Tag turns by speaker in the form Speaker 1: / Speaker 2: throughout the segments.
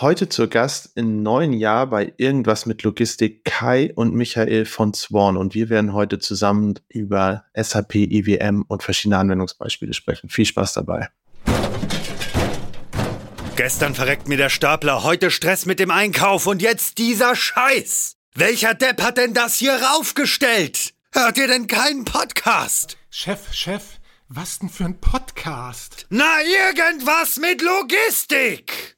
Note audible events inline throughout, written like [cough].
Speaker 1: Heute zu Gast im neuen Jahr bei Irgendwas mit Logistik Kai und Michael von Swan und wir werden heute zusammen über SAP, IWM und verschiedene Anwendungsbeispiele sprechen. Viel Spaß dabei.
Speaker 2: Gestern verreckt mir der Stapler, heute Stress mit dem Einkauf und jetzt dieser Scheiß. Welcher Depp hat denn das hier raufgestellt? Hört ihr denn keinen Podcast?
Speaker 3: Chef, Chef, was denn für ein Podcast?
Speaker 2: Na, irgendwas mit Logistik!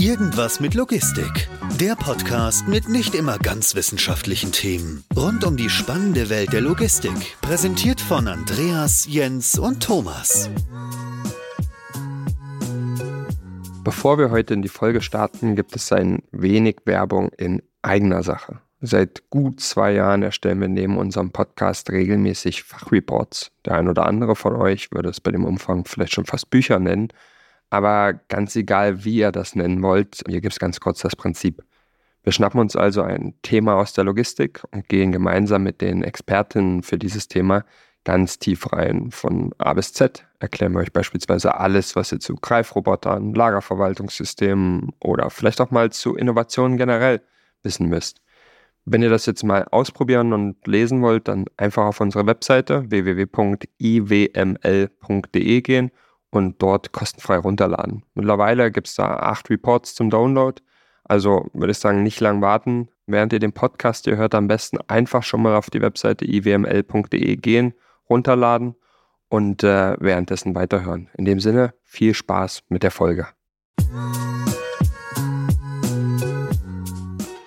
Speaker 4: Irgendwas mit Logistik. Der Podcast mit nicht immer ganz wissenschaftlichen Themen. Rund um die spannende Welt der Logistik. Präsentiert von Andreas, Jens und Thomas.
Speaker 5: Bevor wir heute in die Folge starten, gibt es ein wenig Werbung in eigener Sache. Seit gut zwei Jahren erstellen wir neben unserem Podcast regelmäßig Fachreports. Der ein oder andere von euch würde es bei dem Umfang vielleicht schon fast Bücher nennen. Aber ganz egal, wie ihr das nennen wollt, hier gibt es ganz kurz das Prinzip. Wir schnappen uns also ein Thema aus der Logistik und gehen gemeinsam mit den Expertinnen für dieses Thema ganz tief rein. Von A bis Z erklären wir euch beispielsweise alles, was ihr zu Greifrobotern, Lagerverwaltungssystemen oder vielleicht auch mal zu Innovationen generell wissen müsst. Wenn ihr das jetzt mal ausprobieren und lesen wollt, dann einfach auf unsere Webseite www.iwml.de gehen und dort kostenfrei runterladen. Mittlerweile gibt es da acht Reports zum Download. Also würde ich sagen, nicht lang warten. Während ihr den Podcast hier hört, am besten einfach schon mal auf die Webseite iwml.de gehen, runterladen und äh, währenddessen weiterhören. In dem Sinne, viel Spaß mit der Folge.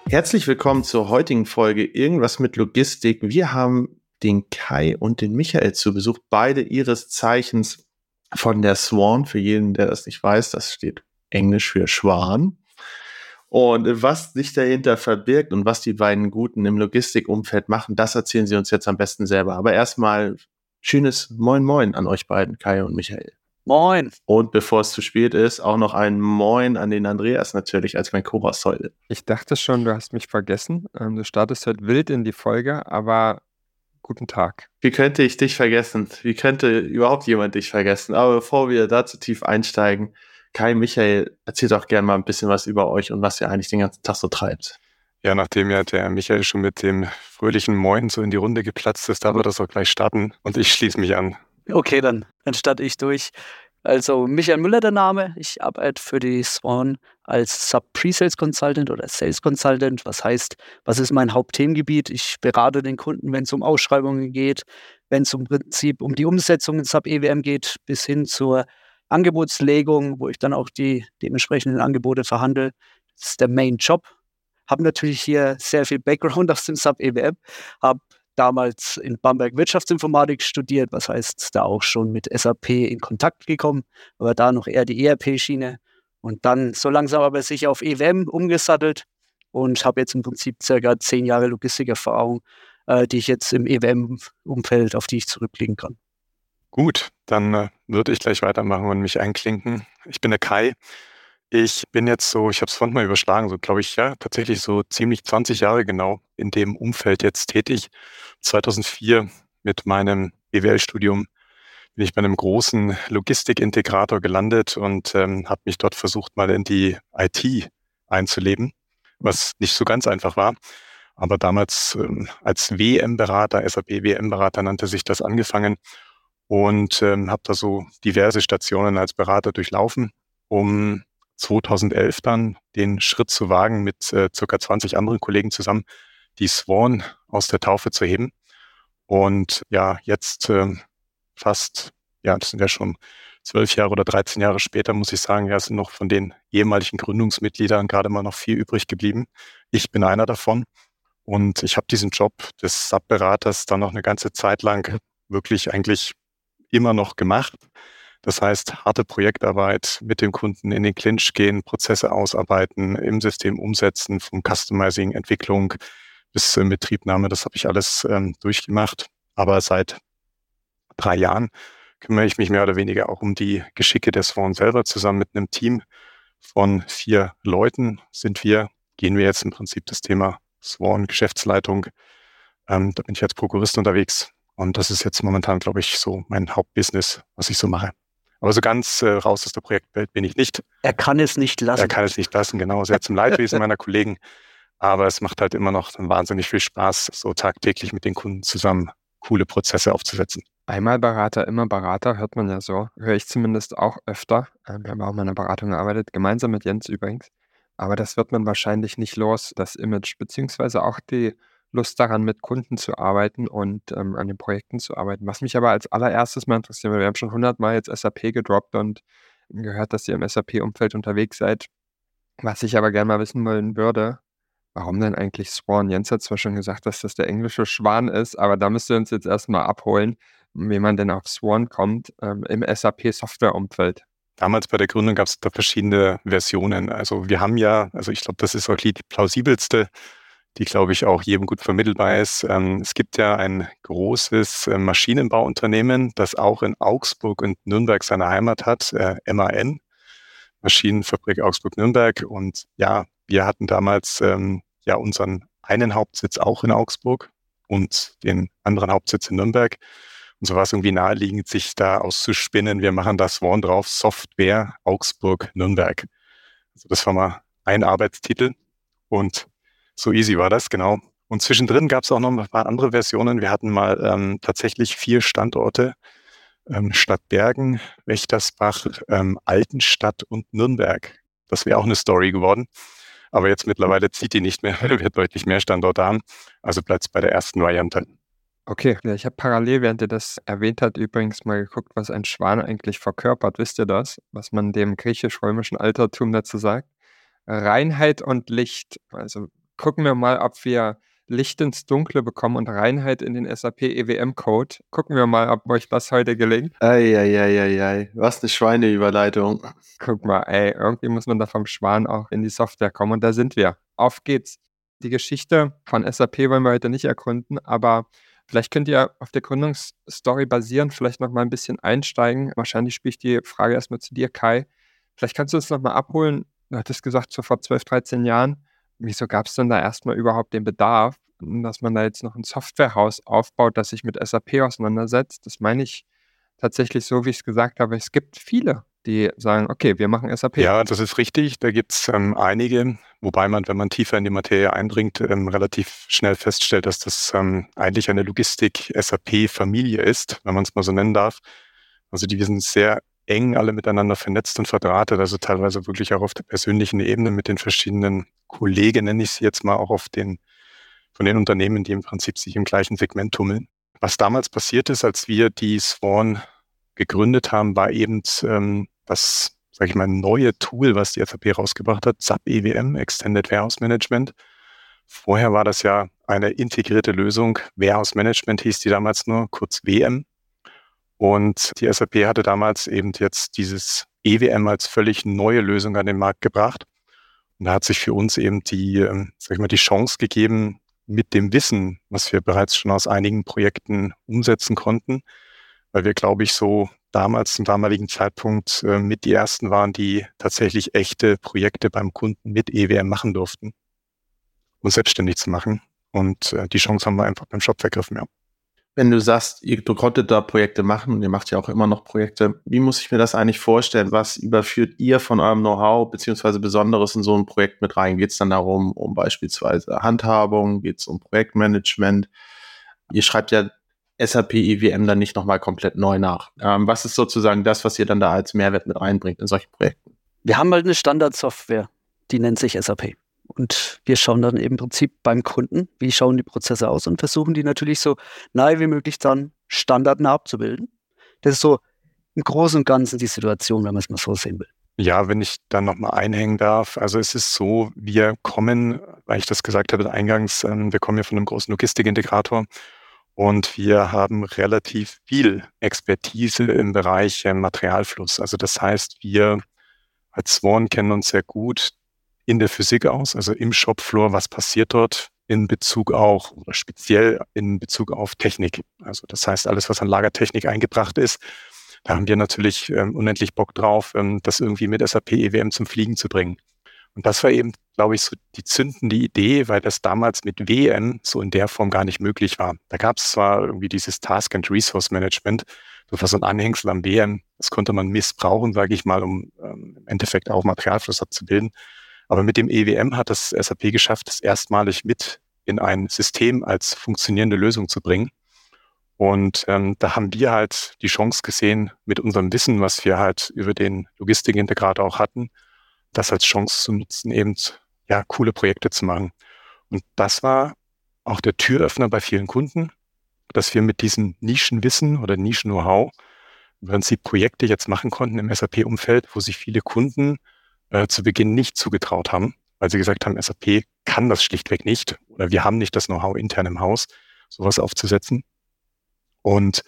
Speaker 1: Herzlich willkommen zur heutigen Folge Irgendwas mit Logistik. Wir haben den Kai und den Michael zu Besuch, beide ihres Zeichens von der Swan, für jeden, der das nicht weiß, das steht Englisch für Schwan. Und was sich dahinter verbirgt und was die beiden Guten im Logistikumfeld machen, das erzählen sie uns jetzt am besten selber. Aber erstmal schönes Moin Moin an euch beiden, Kai und Michael.
Speaker 6: Moin.
Speaker 1: Und bevor es zu spät ist, auch noch ein Moin an den Andreas natürlich als mein heute.
Speaker 5: Ich dachte schon, du hast mich vergessen. Ähm, du startest heute wild in die Folge, aber Guten Tag.
Speaker 1: Wie könnte ich dich vergessen? Wie könnte überhaupt jemand dich vergessen? Aber bevor wir da zu tief einsteigen, Kai, Michael, erzählt doch gerne mal ein bisschen was über euch und was ihr eigentlich den ganzen Tag so treibt.
Speaker 7: Ja, nachdem ja der Michael schon mit dem fröhlichen Moin so in die Runde geplatzt ist, darf er das auch gleich starten und ich schließe mich an.
Speaker 6: Okay, dann, dann starte ich durch. Also Michael Müller der Name. Ich arbeite für die Swan als Sub-Pre-Sales Consultant oder Sales Consultant. Was heißt, was ist mein Hauptthemengebiet? Ich berate den Kunden, wenn es um Ausschreibungen geht, wenn es im Prinzip um die Umsetzung in Sub-EWM geht, bis hin zur Angebotslegung, wo ich dann auch die dementsprechenden Angebote verhandle. Das ist der Main Job. Habe natürlich hier sehr viel Background aus dem Sub-EWM, habe damals in Bamberg Wirtschaftsinformatik studiert, was heißt da auch schon mit SAP in Kontakt gekommen, aber da noch eher die ERP-Schiene und dann so langsam aber sich auf EWM umgesattelt und habe jetzt im Prinzip circa zehn Jahre Logistikerfahrung, äh, die ich jetzt im EWM-Umfeld, auf die ich zurückblicken kann.
Speaker 7: Gut, dann äh, würde ich gleich weitermachen und mich einklinken. Ich bin der Kai. Ich bin jetzt so, ich habe es vorhin mal überschlagen, so glaube ich, ja, tatsächlich so ziemlich 20 Jahre genau in dem Umfeld jetzt tätig. 2004 mit meinem BWL-Studium bin ich bei einem großen Logistikintegrator gelandet und ähm, habe mich dort versucht, mal in die IT einzuleben, was nicht so ganz einfach war. Aber damals ähm, als WM-Berater, SAP WM-Berater nannte sich das angefangen und ähm, habe da so diverse Stationen als Berater durchlaufen, um 2011 dann den Schritt zu wagen, mit äh, circa 20 anderen Kollegen zusammen die Swan aus der Taufe zu heben. Und ja, jetzt äh, fast, ja, das sind ja schon zwölf Jahre oder 13 Jahre später, muss ich sagen, ja, sind noch von den ehemaligen Gründungsmitgliedern gerade mal noch vier übrig geblieben. Ich bin einer davon. Und ich habe diesen Job des Sub-Beraters dann noch eine ganze Zeit lang wirklich eigentlich immer noch gemacht. Das heißt, harte Projektarbeit mit dem Kunden in den Clinch gehen, Prozesse ausarbeiten, im System umsetzen, vom Customizing, Entwicklung bis zur Betriebnahme. Das habe ich alles ähm, durchgemacht. Aber seit drei Jahren kümmere ich mich mehr oder weniger auch um die Geschicke der Swan selber. Zusammen mit einem Team von vier Leuten sind wir, gehen wir jetzt im Prinzip das Thema Swan Geschäftsleitung. Ähm, da bin ich als Prokurist unterwegs. Und das ist jetzt momentan, glaube ich, so mein Hauptbusiness, was ich so mache. Aber so ganz äh, raus aus der Projektwelt bin ich nicht.
Speaker 6: Er kann es nicht lassen.
Speaker 7: Er kann es nicht lassen, genau. Sehr zum Leidwesen meiner Kollegen. Aber es macht halt immer noch wahnsinnig viel Spaß, so tagtäglich mit den Kunden zusammen coole Prozesse aufzusetzen.
Speaker 5: Einmal Berater, immer Berater, hört man ja so. Höre ich zumindest auch öfter. Ähm, wir haben auch mal in einer Beratung gearbeitet, gemeinsam mit Jens übrigens. Aber das wird man wahrscheinlich nicht los, das Image, beziehungsweise auch die Lust daran, mit Kunden zu arbeiten und ähm, an den Projekten zu arbeiten. Was mich aber als allererstes mal interessiert, weil wir haben schon hundertmal jetzt SAP gedroppt und gehört, dass ihr im SAP-Umfeld unterwegs seid. Was ich aber gerne mal wissen wollen würde, warum denn eigentlich Swan? Jens hat zwar schon gesagt, dass das der englische Schwan ist, aber da müsst ihr uns jetzt erstmal abholen, wie man denn auf Swan kommt ähm, im SAP-Software-Umfeld.
Speaker 7: Damals bei der Gründung gab es da verschiedene Versionen. Also wir haben ja, also ich glaube, das ist auch die plausibelste die, glaube ich, auch jedem gut vermittelbar ist. Ähm, es gibt ja ein großes äh, Maschinenbauunternehmen, das auch in Augsburg und Nürnberg seine Heimat hat, äh, MAN, Maschinenfabrik Augsburg-Nürnberg. Und ja, wir hatten damals ähm, ja unseren einen Hauptsitz auch in Augsburg und den anderen Hauptsitz in Nürnberg. Und so war es irgendwie naheliegend, sich da auszuspinnen. Wir machen das Warn drauf, Software Augsburg-Nürnberg. Also das war mal ein Arbeitstitel. Und so easy war das, genau. Und zwischendrin gab es auch noch ein paar andere Versionen. Wir hatten mal ähm, tatsächlich vier Standorte. Ähm, Stadt Bergen, Wächtersbach, ähm, Altenstadt und Nürnberg. Das wäre auch eine Story geworden. Aber jetzt mittlerweile zieht die nicht mehr, [laughs] weil wir deutlich mehr Standorte haben. Also bleibt es bei der ersten Variante.
Speaker 5: Okay, ja, ich habe parallel, während ihr das erwähnt hat, übrigens mal geguckt, was ein Schwan eigentlich verkörpert. Wisst ihr das? Was man dem griechisch-römischen Altertum dazu sagt? Reinheit und Licht. Also gucken wir mal, ob wir Licht ins Dunkle bekommen und Reinheit in den SAP EWM-Code. Gucken wir mal, ob euch das heute gelingt.
Speaker 1: Eieieiei, was eine Schweineüberleitung.
Speaker 5: Guck mal, ey, irgendwie muss man da vom Schwan auch in die Software kommen und da sind wir. Auf geht's. Die Geschichte von SAP wollen wir heute nicht erkunden, aber vielleicht könnt ihr auf der Gründungsstory basieren, vielleicht noch mal ein bisschen einsteigen. Wahrscheinlich spiele ich die Frage erstmal zu dir, Kai. Vielleicht kannst du uns noch mal abholen. Du hattest gesagt, so vor 12, 13 Jahren Wieso gab es denn da erstmal überhaupt den Bedarf, dass man da jetzt noch ein Softwarehaus aufbaut, das sich mit SAP auseinandersetzt? Das meine ich tatsächlich so, wie ich es gesagt habe. Es gibt viele, die sagen, okay, wir machen SAP.
Speaker 7: Ja, das ist richtig. Da gibt es ähm, einige, wobei man, wenn man tiefer in die Materie eindringt, ähm, relativ schnell feststellt, dass das ähm, eigentlich eine Logistik-SAP-Familie ist, wenn man es mal so nennen darf. Also die sind sehr eng alle miteinander vernetzt und verdrahtet, also teilweise wirklich auch auf der persönlichen Ebene mit den verschiedenen Kollegen, nenne ich sie jetzt mal, auch auf den, von den Unternehmen, die im Prinzip sich im gleichen Segment tummeln. Was damals passiert ist, als wir die Swan gegründet haben, war eben ähm, das, sage ich mal, neue Tool, was die SAP rausgebracht hat, SAP EWM, Extended Warehouse Management. Vorher war das ja eine integrierte Lösung. Warehouse Management hieß die damals nur, kurz WM. Und die SAP hatte damals eben jetzt dieses EWM als völlig neue Lösung an den Markt gebracht. Und da hat sich für uns eben die, ähm, sag ich mal, die Chance gegeben, mit dem Wissen, was wir bereits schon aus einigen Projekten umsetzen konnten, weil wir, glaube ich, so damals zum damaligen Zeitpunkt äh, mit die ersten waren, die tatsächlich echte Projekte beim Kunden mit EWM machen durften, uns selbstständig zu machen. Und äh, die Chance haben wir einfach beim Shop vergriffen, ja
Speaker 1: wenn du sagst, ihr, du konntet da Projekte machen und ihr macht ja auch immer noch Projekte, wie muss ich mir das eigentlich vorstellen? Was überführt ihr von eurem Know-how beziehungsweise Besonderes in so ein Projekt mit rein? Geht es dann darum, um beispielsweise Handhabung? Geht es um Projektmanagement? Ihr schreibt ja SAP EWM dann nicht nochmal komplett neu nach. Ähm, was ist sozusagen das, was ihr dann da als Mehrwert mit reinbringt in solchen Projekten?
Speaker 6: Wir haben halt eine Standardsoftware, die nennt sich SAP. Und wir schauen dann im Prinzip beim Kunden, wie schauen die Prozesse aus und versuchen die natürlich so nahe wie möglich dann standardnah abzubilden. Das ist so im Großen und Ganzen die Situation, wenn man es mal so sehen will.
Speaker 7: Ja, wenn ich dann nochmal einhängen darf. Also es ist so, wir kommen, weil ich das gesagt habe eingangs, ähm, wir kommen ja von einem großen Logistikintegrator und wir haben relativ viel Expertise im Bereich äh, Materialfluss. Also das heißt, wir als Swan kennen uns sehr gut in der Physik aus, also im Shopfloor, was passiert dort in Bezug auch oder speziell in Bezug auf Technik. Also das heißt, alles, was an Lagertechnik eingebracht ist, da haben wir natürlich ähm, unendlich Bock drauf, ähm, das irgendwie mit SAP EWM zum Fliegen zu bringen. Und das war eben, glaube ich, so die zündende Idee, weil das damals mit WM so in der Form gar nicht möglich war. Da gab es zwar irgendwie dieses Task and Resource Management, Das war so ein Anhängsel am WM. Das konnte man missbrauchen, sage ich mal, um ähm, im Endeffekt auch Materialfluss abzubilden. Aber mit dem EWM hat das SAP geschafft, das erstmalig mit in ein System als funktionierende Lösung zu bringen. Und ähm, da haben wir halt die Chance gesehen, mit unserem Wissen, was wir halt über den Logistikintegrator auch hatten, das als Chance zu nutzen, eben ja coole Projekte zu machen. Und das war auch der Türöffner bei vielen Kunden, dass wir mit diesem Nischenwissen oder Nischen-Know-how im Prinzip Projekte jetzt machen konnten im SAP-Umfeld, wo sich viele Kunden äh, zu Beginn nicht zugetraut haben, weil sie gesagt haben, SAP kann das schlichtweg nicht oder wir haben nicht das Know-how intern im Haus, sowas aufzusetzen. Und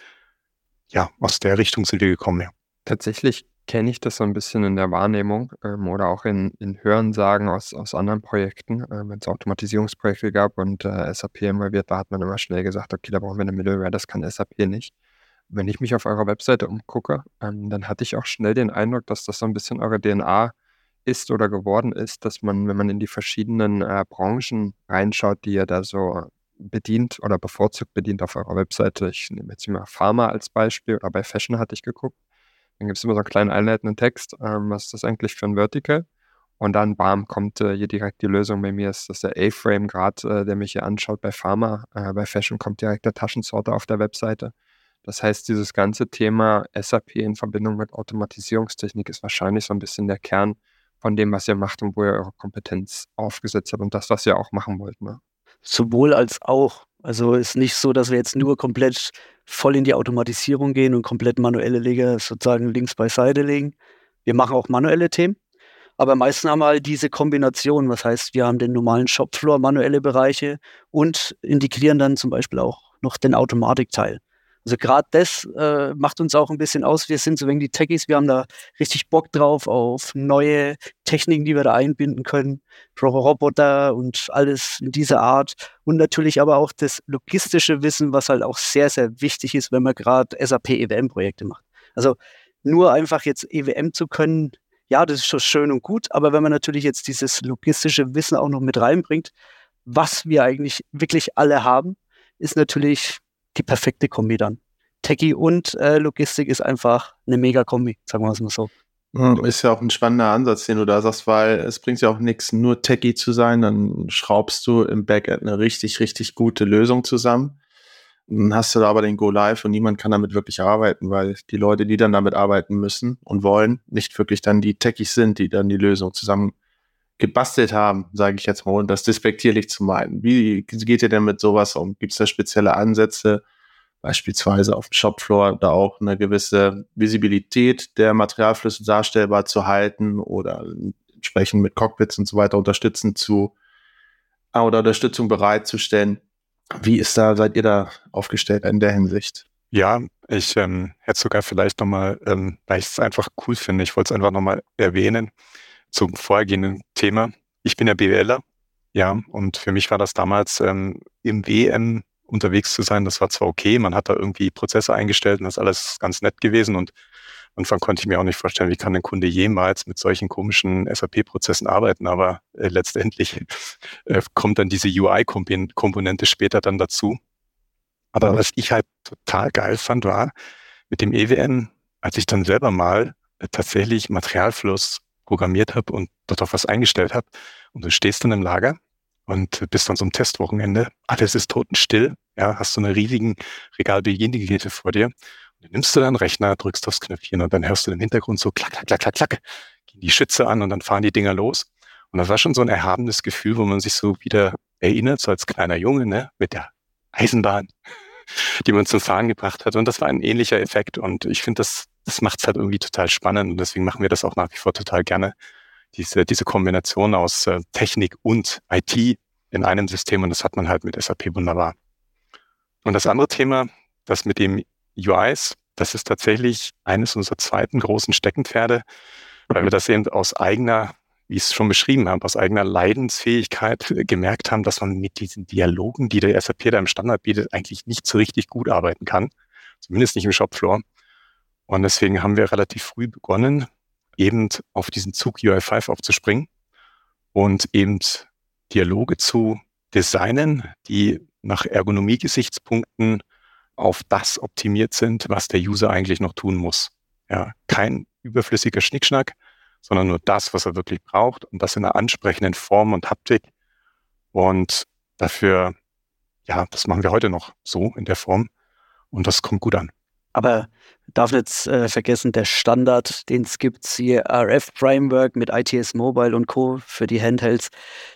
Speaker 7: ja, aus der Richtung sind wir gekommen, ja.
Speaker 5: Tatsächlich kenne ich das so ein bisschen in der Wahrnehmung ähm, oder auch in, in Hörensagen aus, aus anderen Projekten, äh, wenn es Automatisierungsprojekte gab und äh, SAP involviert war, hat man immer schnell gesagt, okay, da brauchen wir eine Middleware, das kann SAP nicht. Wenn ich mich auf eurer Webseite umgucke, ähm, dann hatte ich auch schnell den Eindruck, dass das so ein bisschen eure DNA ist oder geworden ist, dass man, wenn man in die verschiedenen äh, Branchen reinschaut, die ihr da so bedient oder bevorzugt bedient auf eurer Webseite, ich nehme jetzt mal Pharma als Beispiel oder bei Fashion hatte ich geguckt, dann gibt es immer so einen kleinen einleitenden Text, ähm, was ist das eigentlich für ein Vertical? Und dann, bam, kommt äh, hier direkt die Lösung. Bei mir ist das der A-Frame gerade, äh, der mich hier anschaut bei Pharma. Äh, bei Fashion kommt direkt der Taschensorter auf der Webseite. Das heißt, dieses ganze Thema SAP in Verbindung mit Automatisierungstechnik ist wahrscheinlich so ein bisschen der Kern von dem, was ihr macht und wo ihr eure Kompetenz aufgesetzt habt und das, was ihr auch machen wollt. Ne?
Speaker 6: Sowohl als auch. Also ist nicht so, dass wir jetzt nur komplett voll in die Automatisierung gehen und komplett manuelle Leger sozusagen links beiseite legen. Wir machen auch manuelle Themen, aber meistens haben wir halt diese Kombination. Was heißt, wir haben den normalen Shopfloor, manuelle Bereiche und integrieren dann zum Beispiel auch noch den Automatikteil. Also gerade das äh, macht uns auch ein bisschen aus. Wir sind so wenig die Techies, wir haben da richtig Bock drauf auf neue Techniken, die wir da einbinden können, Roboter und alles in dieser Art. Und natürlich aber auch das logistische Wissen, was halt auch sehr, sehr wichtig ist, wenn man gerade SAP EWM-Projekte macht. Also nur einfach jetzt EWM zu können, ja, das ist schon schön und gut, aber wenn man natürlich jetzt dieses logistische Wissen auch noch mit reinbringt, was wir eigentlich wirklich alle haben, ist natürlich die perfekte Kombi dann. Techie und äh, Logistik ist einfach eine Mega-Kombi, sagen wir es mal so.
Speaker 1: Ist ja auch ein spannender Ansatz, den du da sagst, weil es bringt ja auch nichts, nur Techie zu sein, dann schraubst du im Backend eine richtig, richtig gute Lösung zusammen. Dann hast du da aber den Go Live und niemand kann damit wirklich arbeiten, weil die Leute, die dann damit arbeiten müssen und wollen, nicht wirklich dann die Techies sind, die dann die Lösung zusammen gebastelt haben, sage ich jetzt mal, und das despektierlich zu meinen. Wie geht ihr denn mit sowas um? Gibt es da spezielle Ansätze, beispielsweise auf dem Shopfloor, da auch eine gewisse Visibilität der Materialflüsse darstellbar zu halten oder entsprechend mit Cockpits und so weiter unterstützen zu oder Unterstützung bereitzustellen? Wie ist da, seid ihr da aufgestellt in der Hinsicht?
Speaker 7: Ja, ich ähm, hätte sogar vielleicht nochmal, ähm, weil ich es einfach cool finde, ich wollte es einfach nochmal erwähnen zum vorhergehenden Thema. Ich bin ja BWLer, ja, und für mich war das damals ähm, im WM unterwegs zu sein. Das war zwar okay, man hat da irgendwie Prozesse eingestellt und das ist alles ganz nett gewesen und Anfang konnte ich mir auch nicht vorstellen, wie kann ein Kunde jemals mit solchen komischen SAP-Prozessen arbeiten, aber äh, letztendlich [laughs] äh, kommt dann diese UI-Komponente später dann dazu. Aber was ich halt total geil fand, war mit dem EWM, als ich dann selber mal äh, tatsächlich Materialfluss programmiert habe und dort auf was eingestellt habe. Und du stehst dann im Lager und bist dann so ein Testwochenende. Alles ist totenstill. Ja, hast so eine riesigen Regalbediengeräte vor dir. Und dann nimmst du deinen Rechner, drückst aufs Knöpfchen und dann hörst du im Hintergrund so klack, klack, klack, klack, klack, gehen die Schütze an und dann fahren die Dinger los. Und das war schon so ein erhabenes Gefühl, wo man sich so wieder erinnert, so als kleiner Junge, ne, mit der Eisenbahn, [laughs] die man zum Fahren gebracht hat. Und das war ein ähnlicher Effekt. Und ich finde, das das macht es halt irgendwie total spannend und deswegen machen wir das auch nach wie vor total gerne. Diese, diese Kombination aus äh, Technik und IT in einem System und das hat man halt mit SAP wunderbar. Und das andere Thema, das mit dem UIs, das ist tatsächlich eines unserer zweiten großen Steckenpferde, weil wir das eben aus eigener, wie ich es schon beschrieben habe, aus eigener Leidensfähigkeit gemerkt haben, dass man mit diesen Dialogen, die der SAP da im Standard bietet, eigentlich nicht so richtig gut arbeiten kann. Zumindest nicht im Shopfloor. Und deswegen haben wir relativ früh begonnen, eben auf diesen Zug UI5 aufzuspringen und eben Dialoge zu designen, die nach Ergonomie-Gesichtspunkten auf das optimiert sind, was der User eigentlich noch tun muss. Ja, kein überflüssiger Schnickschnack, sondern nur das, was er wirklich braucht und das in einer ansprechenden Form und Haptik. Und dafür, ja, das machen wir heute noch so in der Form und das kommt gut an.
Speaker 6: Aber darf nicht äh, vergessen, der Standard, den es gibt, hier RF Framework mit ITS Mobile und Co. für die Handhelds,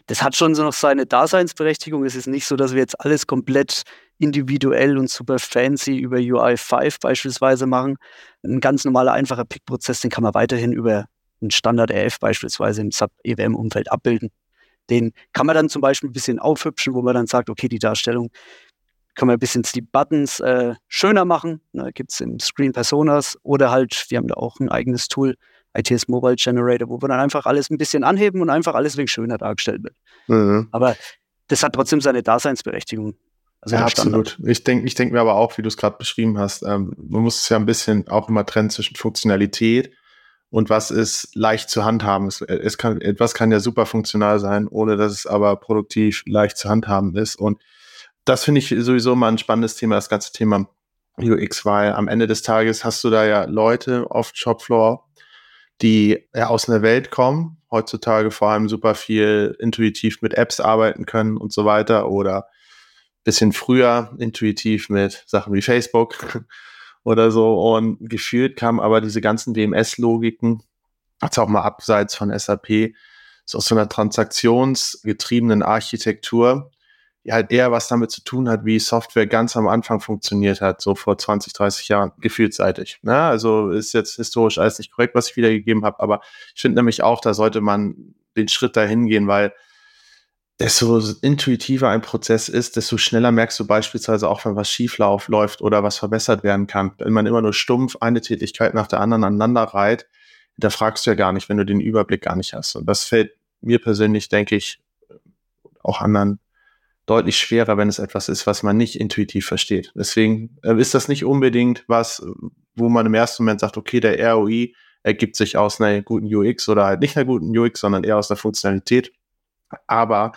Speaker 6: das hat schon so noch seine Daseinsberechtigung. Es ist nicht so, dass wir jetzt alles komplett individuell und super fancy über UI5 beispielsweise machen. Ein ganz normaler, einfacher Pick-Prozess, den kann man weiterhin über einen Standard RF beispielsweise im Sub-EWM-Umfeld abbilden. Den kann man dann zum Beispiel ein bisschen aufhübschen, wo man dann sagt, okay, die Darstellung kann man ein bisschen die Buttons äh, schöner machen. Ne, Gibt es im Screen Personas oder halt, wir haben da auch ein eigenes Tool, ITS Mobile Generator, wo wir dann einfach alles ein bisschen anheben und einfach alles wegen schöner dargestellt wird. Mhm. Aber das hat trotzdem seine Daseinsberechtigung.
Speaker 1: Also ja, absolut. Ich denke ich denk mir aber auch, wie du es gerade beschrieben hast, ähm, man muss es ja ein bisschen auch immer trennen zwischen Funktionalität und was ist leicht zu handhaben. Es, es kann, etwas kann ja super funktional sein, ohne dass es aber produktiv leicht zu handhaben ist. Und das finde ich sowieso mal ein spannendes Thema, das ganze Thema UX, weil am Ende des Tages hast du da ja Leute auf Shopfloor, die ja aus einer Welt kommen, heutzutage vor allem super viel intuitiv mit Apps arbeiten können und so weiter oder bisschen früher intuitiv mit Sachen wie Facebook [laughs] oder so. Und gefühlt kamen aber diese ganzen WMS-Logiken, als auch mal abseits von SAP, so aus so einer transaktionsgetriebenen Architektur, halt eher was damit zu tun hat, wie Software ganz am Anfang funktioniert hat, so vor 20, 30 Jahren, gefühlseitig. Ne? Also ist jetzt historisch alles nicht korrekt, was ich wiedergegeben habe, aber ich finde nämlich auch, da sollte man den Schritt dahin gehen, weil desto intuitiver ein Prozess ist, desto schneller merkst du beispielsweise auch, wenn was schief läuft oder was verbessert werden kann. Wenn man immer nur stumpf eine Tätigkeit nach der anderen aneinander reiht, da fragst du ja gar nicht, wenn du den Überblick gar nicht hast. Und das fällt mir persönlich, denke ich, auch anderen deutlich schwerer, wenn es etwas ist, was man nicht intuitiv versteht. Deswegen äh, ist das nicht unbedingt was, wo man im ersten Moment sagt, okay, der ROI ergibt sich aus einer guten UX oder halt nicht einer guten UX, sondern eher aus der Funktionalität. Aber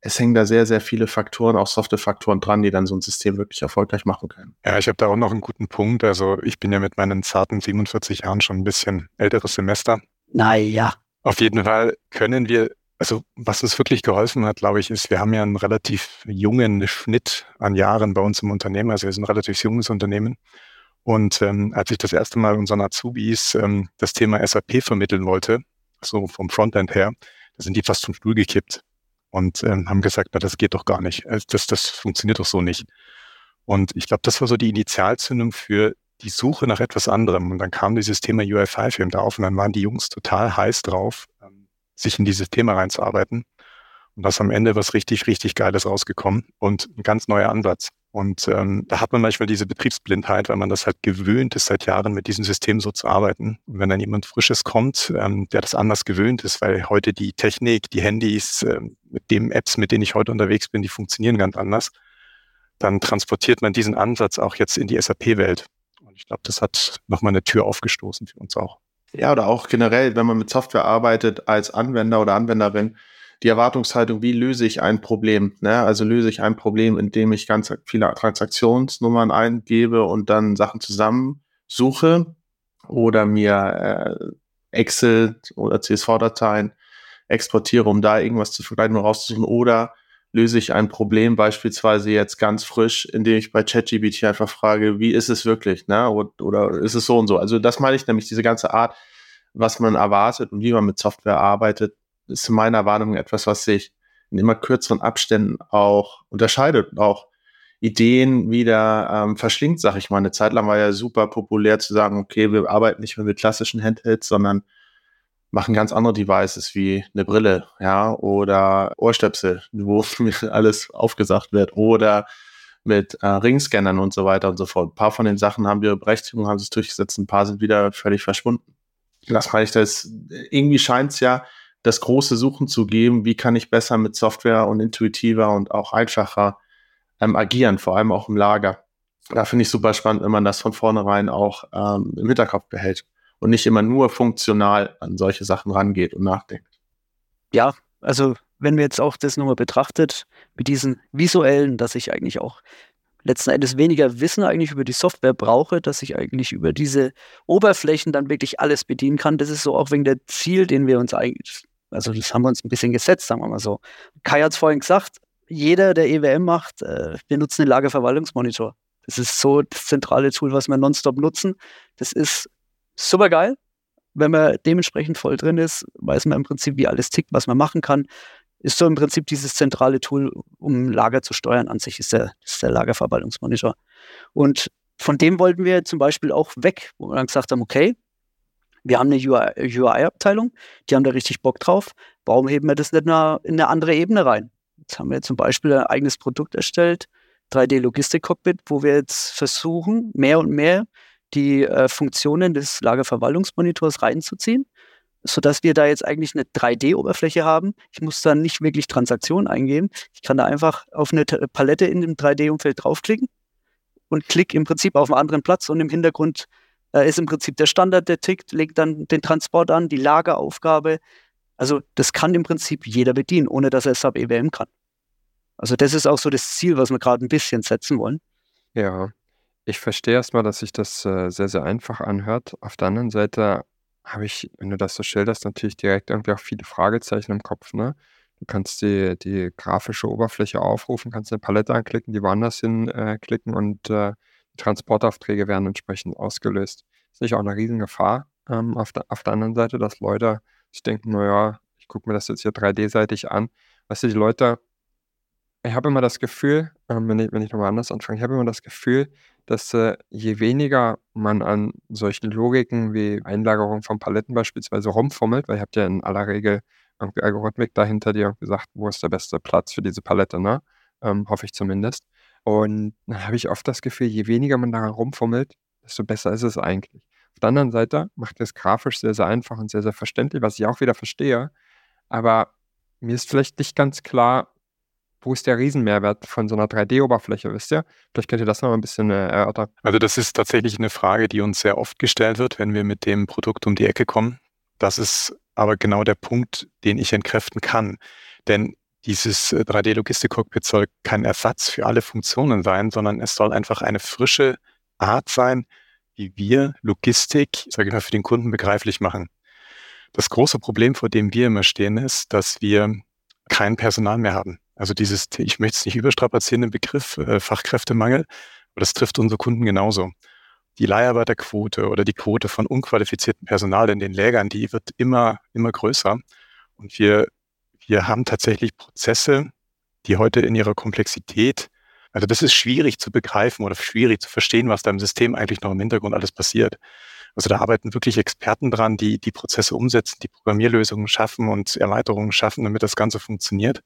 Speaker 1: es hängen da sehr, sehr viele Faktoren, auch Software-Faktoren dran, die dann so ein System wirklich erfolgreich machen können.
Speaker 7: Ja, ich habe da auch noch einen guten Punkt. Also ich bin ja mit meinen zarten 47 Jahren schon ein bisschen älteres Semester.
Speaker 6: Naja.
Speaker 7: Auf jeden Fall können wir also was uns wirklich geholfen hat, glaube ich, ist, wir haben ja einen relativ jungen Schnitt an Jahren bei uns im Unternehmen. Also wir sind ein relativ junges Unternehmen. Und ähm, als ich das erste Mal unseren Azubis ähm, das Thema SAP vermitteln wollte, so vom Frontend her, da sind die fast zum Stuhl gekippt und ähm, haben gesagt, na, das geht doch gar nicht. Also das, das funktioniert doch so nicht. Und ich glaube, das war so die Initialzündung für die Suche nach etwas anderem. Und dann kam dieses Thema UI5 eben da auf und dann waren die Jungs total heiß drauf, ähm, sich in dieses Thema reinzuarbeiten. Und da ist am Ende was richtig, richtig Geiles rausgekommen und ein ganz neuer Ansatz. Und ähm, da hat man manchmal diese Betriebsblindheit, weil man das halt gewöhnt ist, seit Jahren mit diesem System so zu arbeiten. Und wenn dann jemand Frisches kommt, ähm, der das anders gewöhnt ist, weil heute die Technik, die Handys, ähm, mit den Apps, mit denen ich heute unterwegs bin, die funktionieren ganz anders, dann transportiert man diesen Ansatz auch jetzt in die SAP-Welt. Und ich glaube, das hat nochmal eine Tür aufgestoßen für uns auch.
Speaker 1: Ja, oder auch generell, wenn man mit Software arbeitet als Anwender oder Anwenderin, die Erwartungshaltung, wie löse ich ein Problem? Ne? Also löse ich ein Problem, indem ich ganz viele Transaktionsnummern eingebe und dann Sachen zusammensuche oder mir äh, Excel oder CSV-Dateien exportiere, um da irgendwas zu vergleichen und rauszusuchen oder löse ich ein Problem beispielsweise jetzt ganz frisch, indem ich bei ChatGPT einfach frage, wie ist es wirklich, ne? Oder, ist es so und so? Also das meine ich nämlich, diese ganze Art, was man erwartet und wie man mit Software arbeitet, ist in meiner Wahrnehmung etwas, was sich in immer kürzeren Abständen auch unterscheidet und auch Ideen wieder ähm, verschlingt, sag ich mal. Eine Zeit lang war ja super populär zu sagen, okay, wir arbeiten nicht mehr mit klassischen Handhelds, sondern machen ganz andere Devices wie eine Brille, ja, oder Ohrstöpsel, wo [laughs] alles aufgesagt wird, oder mit äh, Ringscannern und so weiter und so fort. Ein paar von den Sachen haben ihre Berechtigung, haben sich durchgesetzt, ein paar sind wieder völlig verschwunden. Das meine ich, das irgendwie scheint es ja das große Suchen zu geben, wie kann ich besser mit Software und intuitiver und auch einfacher ähm, agieren, vor allem auch im Lager. Da finde ich super spannend, wenn man das von vornherein auch ähm, im Hinterkopf behält und nicht immer nur funktional an solche Sachen rangeht und nachdenkt.
Speaker 6: Ja, also wenn wir jetzt auch das nochmal betrachtet, mit diesen visuellen, dass ich eigentlich auch letzten Endes weniger Wissen eigentlich über die Software brauche, dass ich eigentlich über diese Oberflächen dann wirklich alles bedienen kann. Das ist so auch wegen der Ziel, den wir uns eigentlich, also das haben wir uns ein bisschen gesetzt, sagen wir mal so. Kai hat es vorhin gesagt, jeder, der EWM macht, äh, wir nutzen den Lagerverwaltungsmonitor. Das ist so das zentrale Tool, was wir nonstop nutzen. Das ist super geil. Wenn man dementsprechend voll drin ist, weiß man im Prinzip, wie alles tickt, was man machen kann. Ist so im Prinzip dieses zentrale Tool, um Lager zu steuern an sich, ist der, ist der Lagerverwaltungsmonitor. Und von dem wollten wir zum Beispiel auch weg, wo wir dann gesagt haben, okay, wir haben eine UI-Abteilung, die haben da richtig Bock drauf. Warum heben wir das nicht in in eine andere Ebene rein? Jetzt haben wir zum Beispiel ein eigenes Produkt erstellt, 3D-Logistik-Cockpit, wo wir jetzt versuchen, mehr und mehr die äh, Funktionen des Lagerverwaltungsmonitors reinzuziehen, sodass wir da jetzt eigentlich eine 3D-Oberfläche haben. Ich muss da nicht wirklich Transaktionen eingeben. Ich kann da einfach auf eine Palette in dem 3D-Umfeld draufklicken und klick im Prinzip auf einen anderen Platz und im Hintergrund äh, ist im Prinzip der Standard, der tickt, legt dann den Transport an, die Lageraufgabe. Also das kann im Prinzip jeder bedienen, ohne dass er SAP EWM kann. Also das ist auch so das Ziel, was wir gerade ein bisschen setzen wollen.
Speaker 5: Ja, ich verstehe erstmal, dass sich das äh, sehr, sehr einfach anhört. Auf der anderen Seite habe ich, wenn du das so schilderst, natürlich direkt irgendwie auch viele Fragezeichen im Kopf. Ne? Du kannst die, die grafische Oberfläche aufrufen, kannst eine Palette anklicken, die woanders hin äh, klicken und äh, Transportaufträge werden entsprechend ausgelöst. Das ist nicht auch eine Riesengefahr ähm, auf, der, auf der anderen Seite, dass Leute sich denken, naja, ich gucke mir das jetzt hier 3D-seitig an. Weißt du, die Leute ich habe immer das Gefühl, ähm, wenn ich, wenn ich nochmal anders anfange, ich habe immer das Gefühl, dass äh, je weniger man an solchen Logiken wie Einlagerung von Paletten beispielsweise rumfummelt, weil ihr habt ja in aller Regel irgendwie Algorithmik dahinter, die irgendwie sagt, wo ist der beste Platz für diese Palette, ne? Ähm, hoffe ich zumindest. Und dann habe ich oft das Gefühl, je weniger man daran rumfummelt, desto besser ist es eigentlich. Auf der anderen Seite macht es grafisch sehr, sehr einfach und sehr, sehr verständlich, was ich auch wieder verstehe. Aber mir ist vielleicht nicht ganz klar, wo ist der Riesenmehrwert von so einer 3D-Oberfläche, wisst ihr? Vielleicht könnt ihr das noch ein bisschen äh, erörtern.
Speaker 7: Also das ist tatsächlich eine Frage, die uns sehr oft gestellt wird, wenn wir mit dem Produkt um die Ecke kommen. Das ist aber genau der Punkt, den ich entkräften kann. Denn dieses 3D-Logistik-Cockpit äh, soll kein Ersatz für alle Funktionen sein, sondern es soll einfach eine frische Art sein, wie wir Logistik, sage ich mal, für den Kunden begreiflich machen. Das große Problem, vor dem wir immer stehen, ist, dass wir kein Personal mehr haben. Also dieses, [laughs] ich möchte es nicht überstrapazieren, den Begriff äh, Fachkräftemangel, aber das trifft unsere Kunden genauso. Die Leiharbeiterquote oder die Quote von unqualifiziertem Personal in den Lägern, die wird immer, immer größer. Und wir, wir haben tatsächlich Prozesse, die heute in ihrer Komplexität, also das ist schwierig zu begreifen oder schwierig zu verstehen, was da im System eigentlich noch im Hintergrund alles passiert. Also da arbeiten wirklich Experten dran, die die Prozesse umsetzen, die Programmierlösungen schaffen und Erweiterungen schaffen, damit das Ganze funktioniert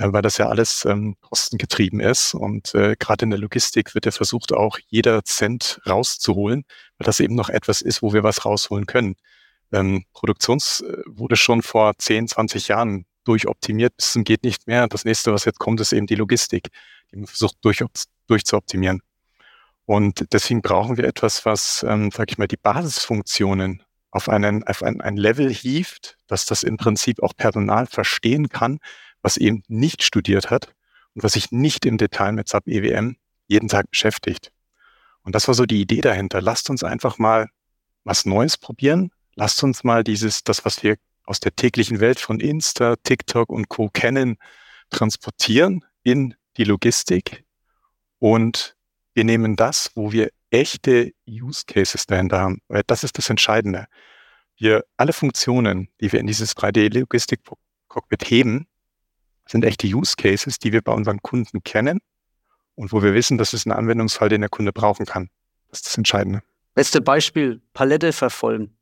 Speaker 7: weil das ja alles ähm, kostengetrieben ist. Und äh, gerade in der Logistik wird ja versucht, auch jeder Cent rauszuholen, weil das eben noch etwas ist, wo wir was rausholen können. Ähm, Produktions äh, wurde schon vor 10, 20 Jahren durchoptimiert bis zum geht nicht mehr. Das nächste, was jetzt kommt, ist eben die Logistik, die man versucht durch, durchzuoptimieren. Und deswegen brauchen wir etwas, was, ähm, sage ich mal, die Basisfunktionen auf einen, auf ein, ein Level hieft, dass das im Prinzip auch Personal verstehen kann, was eben nicht studiert hat und was sich nicht im Detail mit SAP EWM jeden Tag beschäftigt. Und das war so die Idee dahinter. Lasst uns einfach mal was Neues probieren. Lasst uns mal dieses, das, was wir aus der täglichen Welt von Insta, TikTok und Co. kennen, transportieren in die Logistik. Und wir nehmen das, wo wir echte Use Cases dahinter haben. Das ist das Entscheidende. Wir alle Funktionen, die wir in dieses 3D-Logistik-Cockpit heben, sind echte Use Cases, die wir bei unseren Kunden kennen und wo wir wissen, das ist ein Anwendungsfall, den der Kunde brauchen kann. Das ist das Entscheidende.
Speaker 6: Beste Beispiel, Palette verfolgen.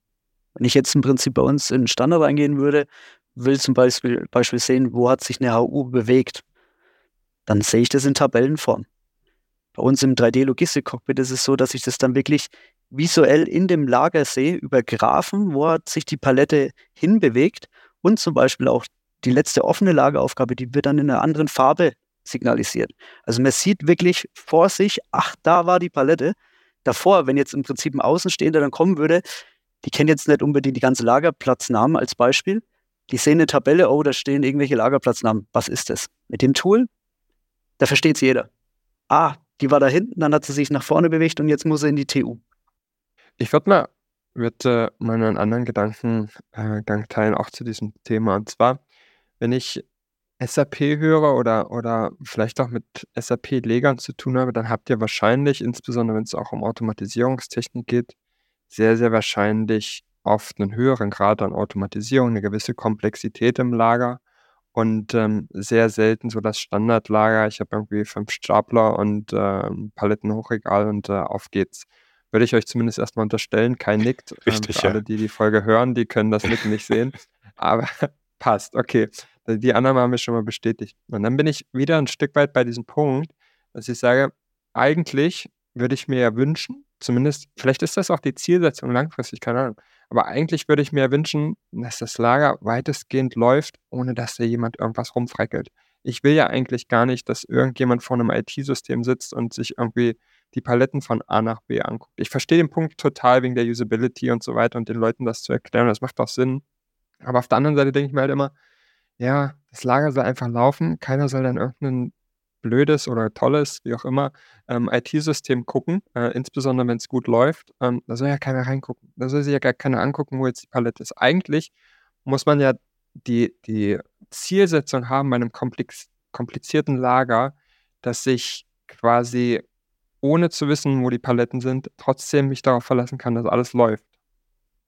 Speaker 6: Wenn ich jetzt im Prinzip bei uns in Standard eingehen würde, will zum Beispiel, Beispiel sehen, wo hat sich eine HU bewegt, dann sehe ich das in Tabellenform. Bei uns im 3D-Logistik-Cockpit ist es so, dass ich das dann wirklich visuell in dem Lager sehe, über Graphen, wo hat sich die Palette hinbewegt und zum Beispiel auch die letzte offene Lageraufgabe, die wird dann in einer anderen Farbe signalisiert. Also man sieht wirklich vor sich, ach, da war die Palette. Davor, wenn jetzt im Prinzip ein Außenstehender dann kommen würde, die kennen jetzt nicht unbedingt die ganze Lagerplatznamen als Beispiel. Die sehen eine Tabelle, oh, da stehen irgendwelche Lagerplatznamen. Was ist das? Mit dem Tool, da versteht es jeder. Ah, Die war da hinten, dann hat sie sich nach vorne bewegt und jetzt muss sie in die TU.
Speaker 5: Ich würde mal würde mal einen anderen Gedankengang äh, teilen, auch zu diesem Thema. Und zwar, wenn ich SAP höre oder, oder vielleicht auch mit SAP-Legern zu tun habe, dann habt ihr wahrscheinlich, insbesondere wenn es auch um Automatisierungstechnik geht, sehr, sehr wahrscheinlich oft einen höheren Grad an Automatisierung, eine gewisse Komplexität im Lager und ähm, sehr selten so das Standardlager. Ich habe irgendwie fünf Stapler und äh, Palettenhochregal und äh, auf geht's. Würde ich euch zumindest erstmal unterstellen. Kein nickt.
Speaker 7: Richtig,
Speaker 5: ähm, für
Speaker 7: ja.
Speaker 5: alle, die die Folge hören, die können das Nicken nicht sehen. [laughs] Aber passt, okay. Die Annahme haben wir schon mal bestätigt. Und dann bin ich wieder ein Stück weit bei diesem Punkt, dass ich sage, eigentlich würde ich mir ja wünschen, zumindest, vielleicht ist das auch die Zielsetzung langfristig, keine Ahnung, aber eigentlich würde ich mir wünschen, dass das Lager weitestgehend läuft, ohne dass da jemand irgendwas rumfreckelt. Ich will ja eigentlich gar nicht, dass irgendjemand vor einem IT-System sitzt und sich irgendwie die Paletten von A nach B anguckt. Ich verstehe den Punkt total wegen der Usability und so weiter und den Leuten das zu erklären, das macht auch Sinn. Aber auf der anderen Seite denke ich mir halt immer, ja, das Lager soll einfach laufen, keiner soll dann irgendein blödes oder tolles, wie auch immer, ähm, IT-System gucken, äh, insbesondere wenn es gut läuft. Ähm, da soll ja keiner reingucken. Da soll sich ja gar keiner angucken, wo jetzt die Palette ist. Eigentlich muss man ja die, die Zielsetzung haben bei einem komplex, komplizierten Lager, dass ich quasi ohne zu wissen, wo die Paletten sind, trotzdem mich darauf verlassen kann, dass alles läuft.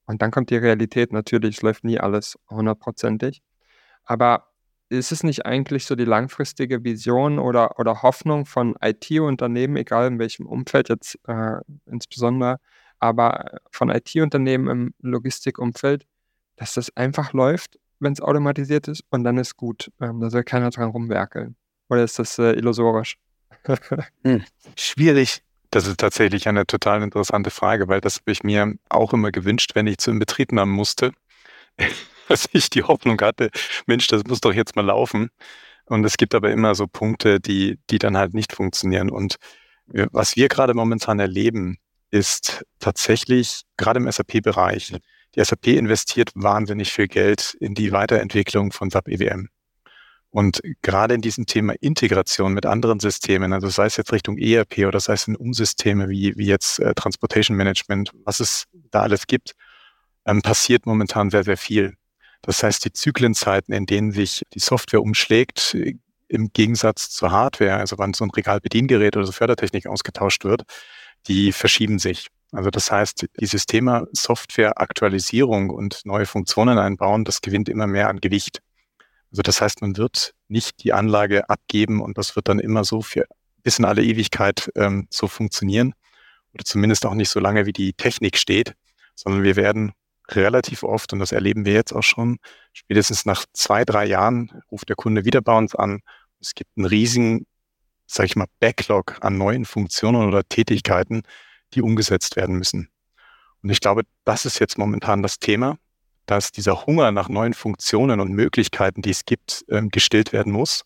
Speaker 5: Und dann kommt die Realität. Natürlich, es läuft nie alles hundertprozentig. Aber ist es nicht eigentlich so die langfristige Vision oder, oder Hoffnung von IT-Unternehmen, egal in welchem Umfeld jetzt äh, insbesondere, aber von IT-Unternehmen im Logistikumfeld, dass das einfach läuft, wenn es automatisiert ist und dann ist gut. Ähm, da soll keiner dran rumwerkeln. Oder ist das äh, illusorisch?
Speaker 7: hm. Schwierig. Das ist tatsächlich eine total interessante Frage, weil das habe ich mir auch immer gewünscht, wenn ich zu Inbetriebnahmen musste [laughs] dass ich die Hoffnung hatte, Mensch, das muss doch jetzt mal laufen. Und es gibt aber immer so Punkte, die, die dann halt nicht funktionieren. Und was wir gerade momentan erleben, ist tatsächlich gerade im SAP-Bereich. Die SAP investiert wahnsinnig viel Geld in die Weiterentwicklung von SAP EWM. Und gerade in diesem Thema Integration mit anderen Systemen, also sei es jetzt Richtung ERP oder sei es in Umsysteme wie, wie jetzt äh, Transportation Management, was es da alles gibt, ähm, passiert momentan sehr, sehr viel. Das heißt, die Zyklenzeiten, in denen sich die Software umschlägt, im Gegensatz zur Hardware, also wann so ein Regalbediengerät oder so Fördertechnik ausgetauscht wird, die verschieben sich. Also das heißt, dieses Thema Software-Aktualisierung und neue Funktionen einbauen, das gewinnt immer mehr an Gewicht. Also das heißt, man wird nicht die Anlage abgeben und das wird dann immer so für bis in alle Ewigkeit ähm, so funktionieren oder zumindest auch nicht so lange, wie die Technik steht, sondern wir werden relativ oft, und das erleben wir jetzt auch schon, spätestens nach zwei, drei Jahren ruft der Kunde wieder bei uns an. Es gibt einen riesigen, sag ich mal, Backlog an neuen Funktionen oder Tätigkeiten, die umgesetzt werden müssen. Und ich glaube, das ist jetzt momentan das Thema, dass dieser Hunger nach neuen Funktionen und Möglichkeiten, die es gibt, ähm, gestillt werden muss.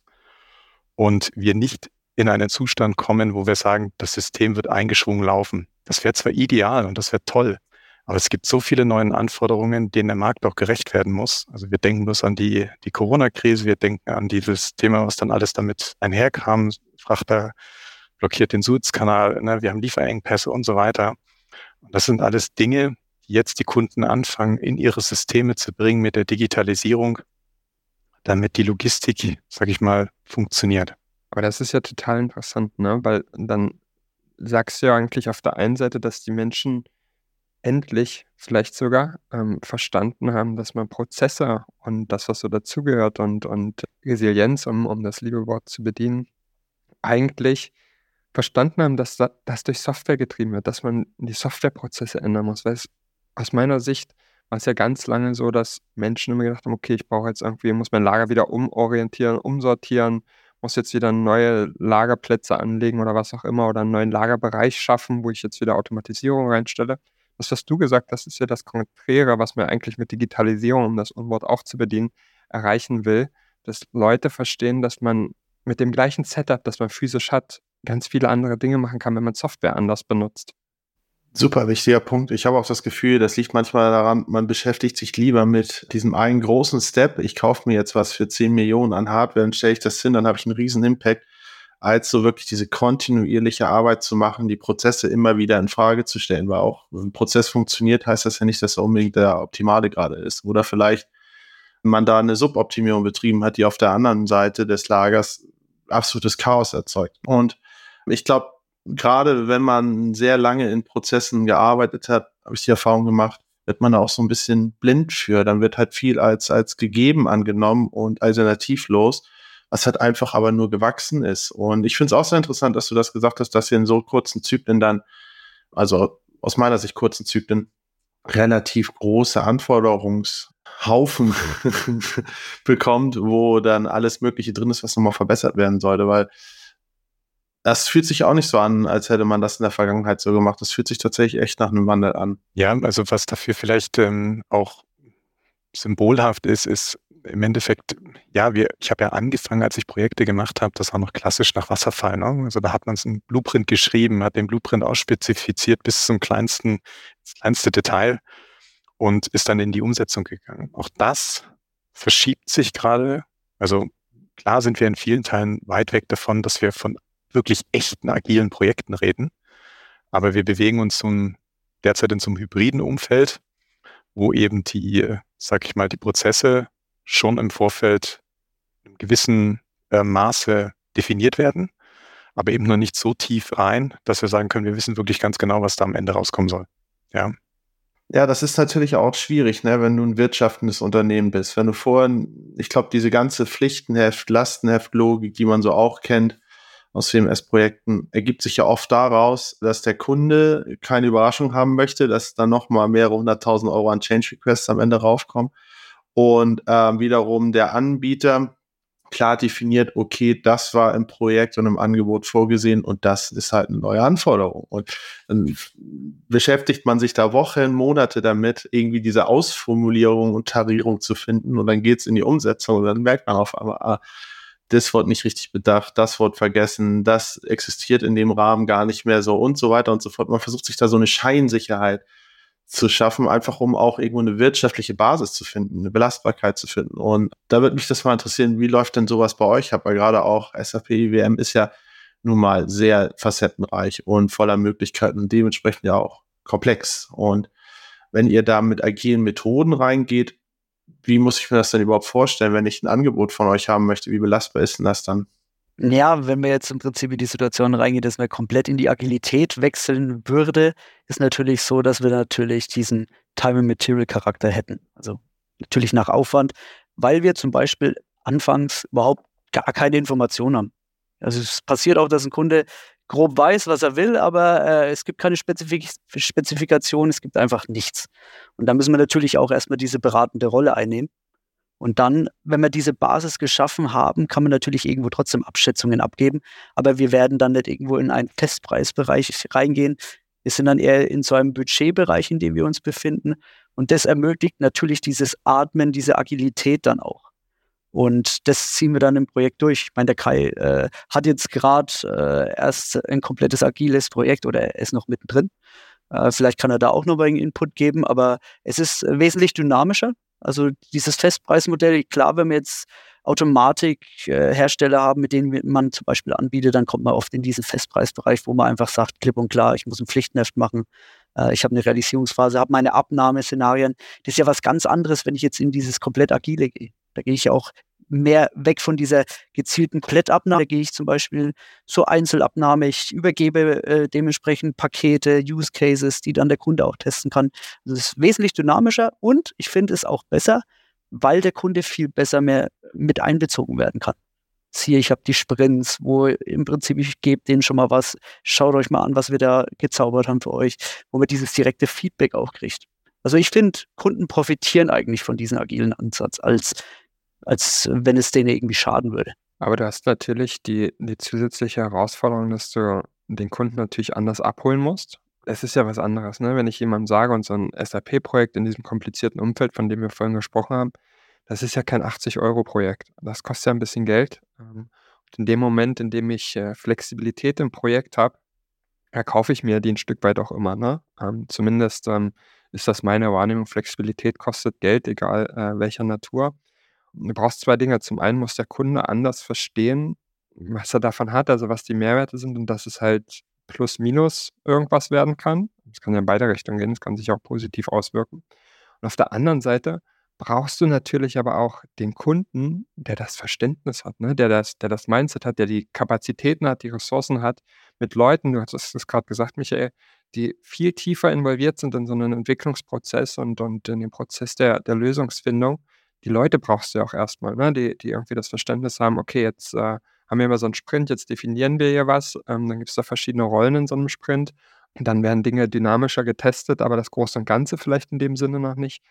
Speaker 7: Und wir nicht in einen Zustand kommen, wo wir sagen, das System wird eingeschwungen laufen. Das wäre zwar ideal und das wäre toll, aber es gibt so viele neue Anforderungen, denen der Markt auch gerecht werden muss. Also wir denken bloß an die, die Corona-Krise, wir denken an dieses Thema, was dann alles damit einherkam. Frachter blockiert den Suezkanal, ne? wir haben Lieferengpässe und so weiter. Und das sind alles Dinge, jetzt die Kunden anfangen, in ihre Systeme zu bringen mit der Digitalisierung, damit die Logistik, sag ich mal, funktioniert.
Speaker 5: Aber das ist ja total interessant, ne? weil dann sagst du ja eigentlich auf der einen Seite, dass die Menschen endlich vielleicht sogar ähm, verstanden haben, dass man Prozesse und das, was so dazugehört und, und Resilienz, um, um das liebe Wort zu bedienen, eigentlich verstanden haben, dass das durch Software getrieben wird, dass man die Softwareprozesse ändern muss. Weil es, aus meiner Sicht war es ja ganz lange so, dass Menschen immer gedacht haben, okay, ich brauche jetzt irgendwie, muss mein Lager wieder umorientieren, umsortieren, muss jetzt wieder neue Lagerplätze anlegen oder was auch immer oder einen neuen Lagerbereich schaffen, wo ich jetzt wieder Automatisierung reinstelle das, was du gesagt hast, ist ja das Konträre, was man eigentlich mit Digitalisierung, um das Onboard auch zu bedienen, erreichen will, dass Leute verstehen, dass man mit dem gleichen Setup, das man physisch hat, ganz viele andere Dinge machen kann, wenn man Software anders benutzt.
Speaker 1: Super wichtiger Punkt. Ich habe auch das Gefühl, das liegt manchmal daran, man beschäftigt sich lieber mit diesem einen großen Step. Ich kaufe mir jetzt was für 10 Millionen an Hardware und stelle ich das hin, dann habe ich einen riesen Impact als so wirklich diese kontinuierliche Arbeit zu machen, die Prozesse immer wieder in Frage zu stellen, weil auch wenn ein Prozess funktioniert, heißt das ja nicht, dass er unbedingt der optimale gerade ist. Oder vielleicht man da eine Suboptimierung betrieben hat, die auf der anderen Seite des Lagers absolutes Chaos erzeugt. Und ich glaube, gerade wenn man sehr lange in Prozessen gearbeitet hat, habe ich die Erfahrung gemacht, wird man da auch so ein bisschen blind für. Dann wird halt viel als, als gegeben angenommen und alternativlos, was halt einfach aber nur gewachsen ist. Und ich finde es auch sehr interessant, dass du das gesagt hast, dass ihr in so kurzen Zyklen dann, also aus meiner Sicht kurzen Zyklen, relativ große Anforderungshaufen [laughs] bekommt, wo dann alles Mögliche drin ist, was nochmal verbessert werden sollte, weil das fühlt sich auch nicht so an, als hätte man das in der Vergangenheit so gemacht. Das fühlt sich tatsächlich echt nach einem Wandel an.
Speaker 7: Ja, also was dafür vielleicht ähm, auch symbolhaft ist, ist im Endeffekt, ja, wir, ich habe ja angefangen, als ich Projekte gemacht habe, das war noch klassisch nach Wasserfall. Ne? Also da hat man so einen Blueprint geschrieben, hat den Blueprint ausspezifiziert bis zum kleinsten, kleinste Detail und ist dann in die Umsetzung gegangen. Auch das verschiebt sich gerade. Also klar sind wir in vielen Teilen weit weg davon, dass wir von wirklich echten agilen Projekten reden. Aber wir bewegen uns zum, derzeit in so einem hybriden Umfeld, wo eben die, sag ich mal, die Prozesse schon im Vorfeld in gewissen äh, Maße definiert werden, aber eben noch nicht so tief rein, dass wir sagen können, wir wissen wirklich ganz genau, was da am Ende rauskommen soll. Ja.
Speaker 1: Ja, das ist natürlich auch schwierig, ne, wenn du ein wirtschaftendes Unternehmen bist. Wenn du vorhin, ich glaube, diese ganze Pflichtenheft, Lastenheft-Logik, die man so auch kennt, aus CMS-Projekten ergibt sich ja oft daraus, dass der Kunde keine Überraschung haben möchte, dass dann nochmal mehrere hunderttausend Euro an Change Requests am Ende raufkommen. Und ähm, wiederum der Anbieter klar definiert, okay, das war im Projekt und im Angebot vorgesehen und das ist halt eine neue Anforderung. Und dann beschäftigt man sich da Wochen, Monate damit, irgendwie diese Ausformulierung und Tarierung zu finden und dann geht's in die Umsetzung und dann merkt man auf einmal, ah, das Wort nicht richtig bedacht, das Wort vergessen, das existiert in dem Rahmen gar nicht mehr so und so weiter und so fort. Man versucht sich da so eine Scheinsicherheit zu schaffen, einfach um auch irgendwo eine wirtschaftliche Basis zu finden, eine Belastbarkeit zu finden. Und da würde mich das mal interessieren, wie läuft denn sowas bei euch ab? Weil gerade auch SAP IWM ist ja nun mal sehr facettenreich und voller Möglichkeiten und dementsprechend ja auch komplex. Und wenn ihr da mit agilen Methoden reingeht, wie muss ich mir das denn überhaupt vorstellen, wenn ich ein Angebot von euch haben möchte? Wie belastbar ist denn das dann?
Speaker 6: Ja, wenn wir jetzt im Prinzip in die Situation reingehen, dass man komplett in die Agilität wechseln würde, ist natürlich so, dass wir natürlich diesen Time and Material Charakter hätten. Also natürlich nach Aufwand, weil wir zum Beispiel anfangs überhaupt gar keine Informationen haben. Also es passiert auch, dass ein Kunde grob weiß, was er will, aber äh, es gibt keine Spezifik Spezifikation, es gibt einfach nichts. Und da müssen wir natürlich auch erstmal diese beratende Rolle einnehmen. Und dann, wenn wir diese Basis geschaffen haben, kann man natürlich irgendwo trotzdem Abschätzungen abgeben. Aber wir werden dann nicht irgendwo in einen Testpreisbereich reingehen. Wir sind dann eher in so einem Budgetbereich, in dem wir uns befinden. Und das ermöglicht natürlich dieses Atmen, diese Agilität dann auch. Und das ziehen wir dann im Projekt durch. Ich meine, der Kai äh, hat jetzt gerade äh, erst ein komplettes agiles Projekt oder er ist noch mittendrin. Äh, vielleicht kann er da auch noch mal einen Input geben, aber es ist wesentlich dynamischer. Also dieses Festpreismodell, klar, wenn wir jetzt Automatikhersteller haben, mit denen man zum Beispiel anbietet, dann kommt man oft in diesen Festpreisbereich, wo man einfach sagt, klipp und klar, ich muss ein Pflichtenheft machen, äh, ich habe eine Realisierungsphase, habe meine Abnahmeszenarien. Das ist ja was ganz anderes, wenn ich jetzt in dieses komplett agile gehe. Da gehe ich auch mehr weg von dieser gezielten Komplettabnahme. Da gehe ich zum Beispiel zur Einzelabnahme. Ich übergebe äh, dementsprechend Pakete, Use Cases, die dann der Kunde auch testen kann. Das ist wesentlich dynamischer und ich finde es auch besser, weil der Kunde viel besser mehr mit einbezogen werden kann. Siehe, ich habe die Sprints, wo im Prinzip ich gebe denen schon mal was, schaut euch mal an, was wir da gezaubert haben für euch, wo man dieses direkte Feedback auch kriegt. Also ich finde, Kunden profitieren eigentlich von diesem agilen Ansatz, als, als wenn es denen irgendwie schaden würde.
Speaker 5: Aber du hast natürlich die, die zusätzliche Herausforderung, dass du den Kunden natürlich anders abholen musst. Es ist ja was anderes, ne? wenn ich jemandem sage und so ein SAP-Projekt in diesem komplizierten Umfeld, von dem wir vorhin gesprochen haben, das ist ja kein 80-Euro-Projekt. Das kostet ja ein bisschen Geld. Ähm, und in dem Moment, in dem ich äh, Flexibilität im Projekt habe, erkaufe ich mir die ein Stück weit auch immer. Ne? Ähm, zumindest ähm, ist das meine Wahrnehmung. Flexibilität kostet Geld, egal äh, welcher Natur. Du brauchst zwei Dinge. Zum einen muss der Kunde anders verstehen, was er davon hat, also was die Mehrwerte sind und dass es halt plus minus irgendwas werden kann. Es kann ja in beide Richtungen gehen, es kann sich auch positiv auswirken. Und auf der anderen Seite brauchst du natürlich aber auch den Kunden, der das Verständnis hat, ne? der, das, der das Mindset hat, der die Kapazitäten hat, die Ressourcen hat, mit Leuten, du hast es gerade gesagt, Michael, die viel tiefer involviert sind in so einen Entwicklungsprozess und, und in den Prozess der, der Lösungsfindung. Die Leute brauchst du ja auch erstmal, ne? die, die irgendwie das Verständnis haben, okay, jetzt äh, haben wir immer so einen Sprint, jetzt definieren wir hier was, ähm, dann gibt es da verschiedene Rollen in so einem Sprint und dann werden Dinge dynamischer getestet, aber das Große und Ganze vielleicht in dem Sinne noch nicht.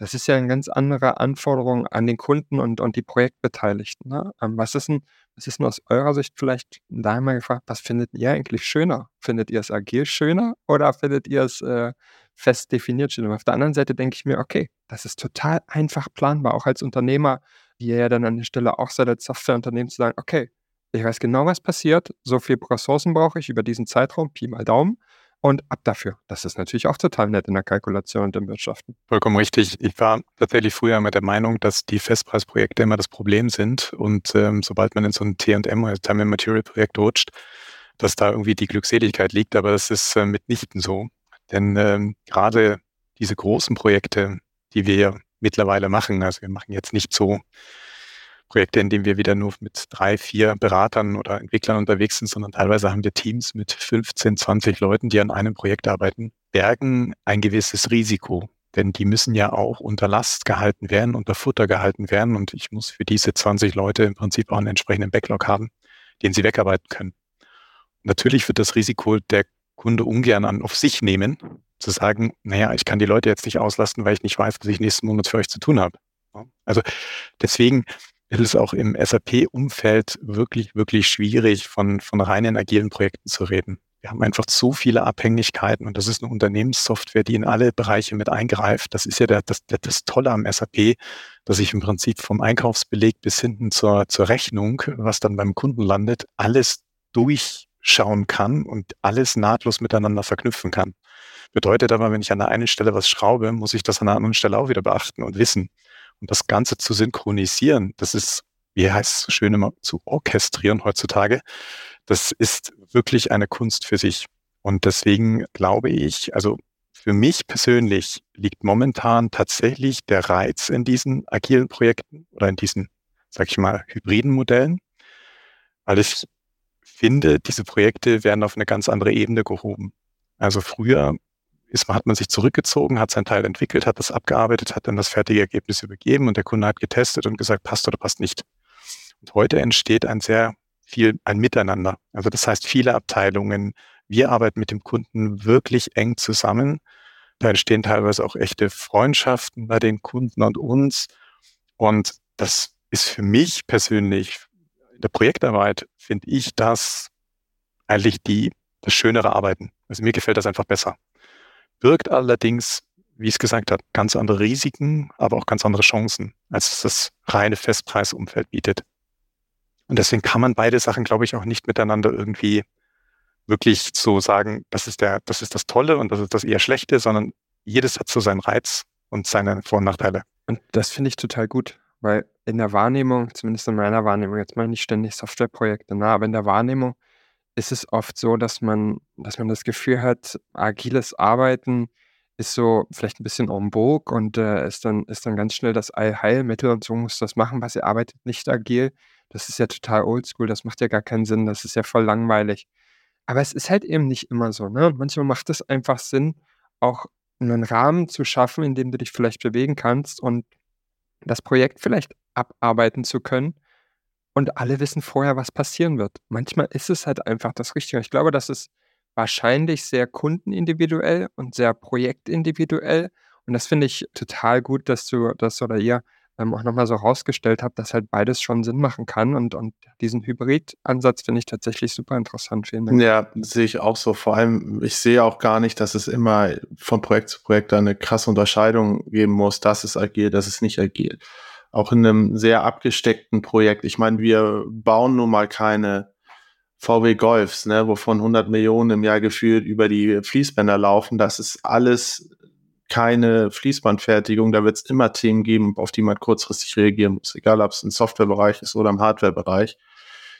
Speaker 5: Das ist ja eine ganz andere Anforderung an den Kunden und, und die Projektbeteiligten. Ne? Ähm, was, ist denn, was ist denn aus eurer Sicht vielleicht da einmal gefragt, was findet ihr eigentlich schöner? Findet ihr es agil schöner oder findet ihr es äh, fest definiert schöner? Auf der anderen Seite denke ich mir, okay, das ist total einfach planbar, auch als Unternehmer, wie ihr ja dann an der Stelle auch seid als Softwareunternehmen zu sagen, okay, ich weiß genau, was passiert. So viel Ressourcen brauche ich über diesen Zeitraum, Pi mal Daumen. Und ab dafür. Das ist natürlich auch total nett in der Kalkulation und im Wirtschaften.
Speaker 7: Vollkommen richtig. Ich war tatsächlich früher mit der Meinung, dass die Festpreisprojekte immer das Problem sind. Und ähm, sobald man in so ein TM, also Time and Material Projekt rutscht, dass da irgendwie die Glückseligkeit liegt. Aber das ist äh, mitnichten so. Denn ähm, gerade diese großen Projekte, die wir mittlerweile machen, also wir machen jetzt nicht so Projekte, in denen wir wieder nur mit drei, vier Beratern oder Entwicklern unterwegs sind, sondern teilweise haben wir Teams mit 15, 20 Leuten, die an einem Projekt arbeiten, bergen ein gewisses Risiko. Denn die müssen ja auch unter Last gehalten werden, unter Futter gehalten werden. Und ich muss für diese 20 Leute im Prinzip auch einen entsprechenden Backlog haben, den sie wegarbeiten können. Natürlich wird das Risiko der Kunde ungern an auf sich nehmen, zu sagen, naja, ich kann die Leute jetzt nicht auslasten, weil ich nicht weiß, was ich nächsten Monat für euch zu tun habe. Also deswegen ist es auch im SAP-Umfeld wirklich, wirklich schwierig, von, von reinen agilen Projekten zu reden. Wir haben einfach zu viele Abhängigkeiten und das ist eine Unternehmenssoftware, die in alle Bereiche mit eingreift. Das ist ja der, das, das Tolle am SAP, dass ich im Prinzip vom Einkaufsbeleg bis hinten zur, zur Rechnung, was dann beim Kunden landet, alles durchschauen kann und alles nahtlos miteinander verknüpfen kann. Bedeutet aber, wenn ich an der einen Stelle was schraube, muss ich das an der anderen Stelle auch wieder beachten und wissen. Und das Ganze zu synchronisieren, das ist, wie heißt es so schön immer, zu orchestrieren heutzutage, das ist wirklich eine Kunst für sich. Und deswegen glaube ich, also für mich persönlich liegt momentan tatsächlich der Reiz in diesen agilen Projekten oder in diesen, sag ich mal, hybriden Modellen, weil ich finde, diese Projekte werden auf eine ganz andere Ebene gehoben. Also früher ist, hat man sich zurückgezogen, hat sein Teil entwickelt, hat das abgearbeitet, hat dann das fertige Ergebnis übergeben und der Kunde hat getestet und gesagt, passt oder passt nicht. Und heute entsteht ein sehr viel, ein Miteinander. Also das heißt, viele Abteilungen, wir arbeiten mit dem Kunden wirklich eng zusammen. Da entstehen teilweise auch echte Freundschaften bei den Kunden und uns. Und das ist für mich persönlich, in der Projektarbeit, finde ich das eigentlich die, das schönere Arbeiten. Also mir gefällt das einfach besser birgt allerdings, wie es gesagt habe, ganz andere Risiken, aber auch ganz andere Chancen, als das reine Festpreisumfeld bietet. Und deswegen kann man beide Sachen, glaube ich, auch nicht miteinander irgendwie wirklich so sagen, das ist der, das ist das Tolle und das ist das eher Schlechte, sondern jedes hat so seinen Reiz und seine Vor- und Nachteile.
Speaker 5: Und das finde ich total gut, weil in der Wahrnehmung, zumindest in meiner Wahrnehmung, jetzt mal nicht ständig Softwareprojekte, na, aber in der Wahrnehmung ist es oft so, dass man dass man das Gefühl hat, agiles Arbeiten ist so vielleicht ein bisschen en vogue und, äh, ist dann ist dann ganz schnell das Allheilmittel und so muss das machen, was ihr arbeitet nicht agil. Das ist ja total oldschool, das macht ja gar keinen Sinn, das ist ja voll langweilig. Aber es ist halt eben nicht immer so, ne? manchmal macht es einfach Sinn, auch einen Rahmen zu schaffen, in dem du dich vielleicht bewegen kannst und das Projekt vielleicht abarbeiten zu können und alle wissen vorher, was passieren wird. Manchmal ist es halt einfach das Richtige. Ich glaube, das ist wahrscheinlich sehr kundenindividuell und sehr projektindividuell. Und das finde ich total gut, dass du das oder ihr ähm, auch nochmal so rausgestellt habt, dass halt beides schon Sinn machen kann. Und, und diesen Hybrid-Ansatz finde ich tatsächlich super interessant.
Speaker 1: Vielen Dank. Ja, sehe ich auch so. Vor allem, ich sehe auch gar nicht, dass es immer von Projekt zu Projekt eine krasse Unterscheidung geben muss. Das ist agil, das ist nicht agil auch in einem sehr abgesteckten Projekt. Ich meine, wir bauen nun mal keine VW Golfs, ne, wovon 100 Millionen im Jahr gefühlt über die Fließbänder laufen. Das ist alles keine Fließbandfertigung. Da wird es immer Themen geben, auf die man kurzfristig reagieren muss, egal ob es im Softwarebereich ist oder im Hardwarebereich.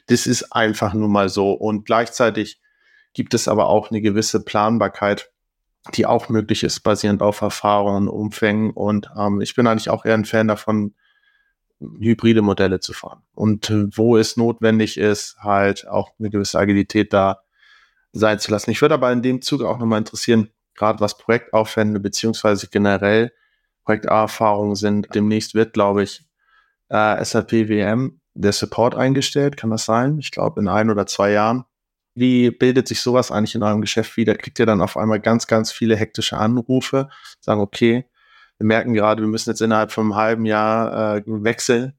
Speaker 1: Das ist einfach nun mal so. Und gleichzeitig gibt es aber auch eine gewisse Planbarkeit, die auch möglich ist, basierend auf Erfahrungen, Umfängen. Und ähm, ich bin eigentlich auch eher ein Fan davon, hybride Modelle zu fahren. Und äh, wo es notwendig ist, halt auch eine gewisse Agilität da sein zu lassen. Ich würde aber in dem Zuge auch nochmal interessieren, gerade was Projektaufwände beziehungsweise generell Projekterfahrungen sind. Demnächst wird, glaube ich, äh, SAP WM der Support eingestellt. Kann das sein? Ich glaube, in ein oder zwei Jahren. Wie bildet sich sowas eigentlich in eurem Geschäft wieder? Kriegt ihr dann auf einmal ganz, ganz viele hektische Anrufe? Sagen, okay, wir merken gerade, wir müssen jetzt innerhalb von einem halben Jahr äh, wechseln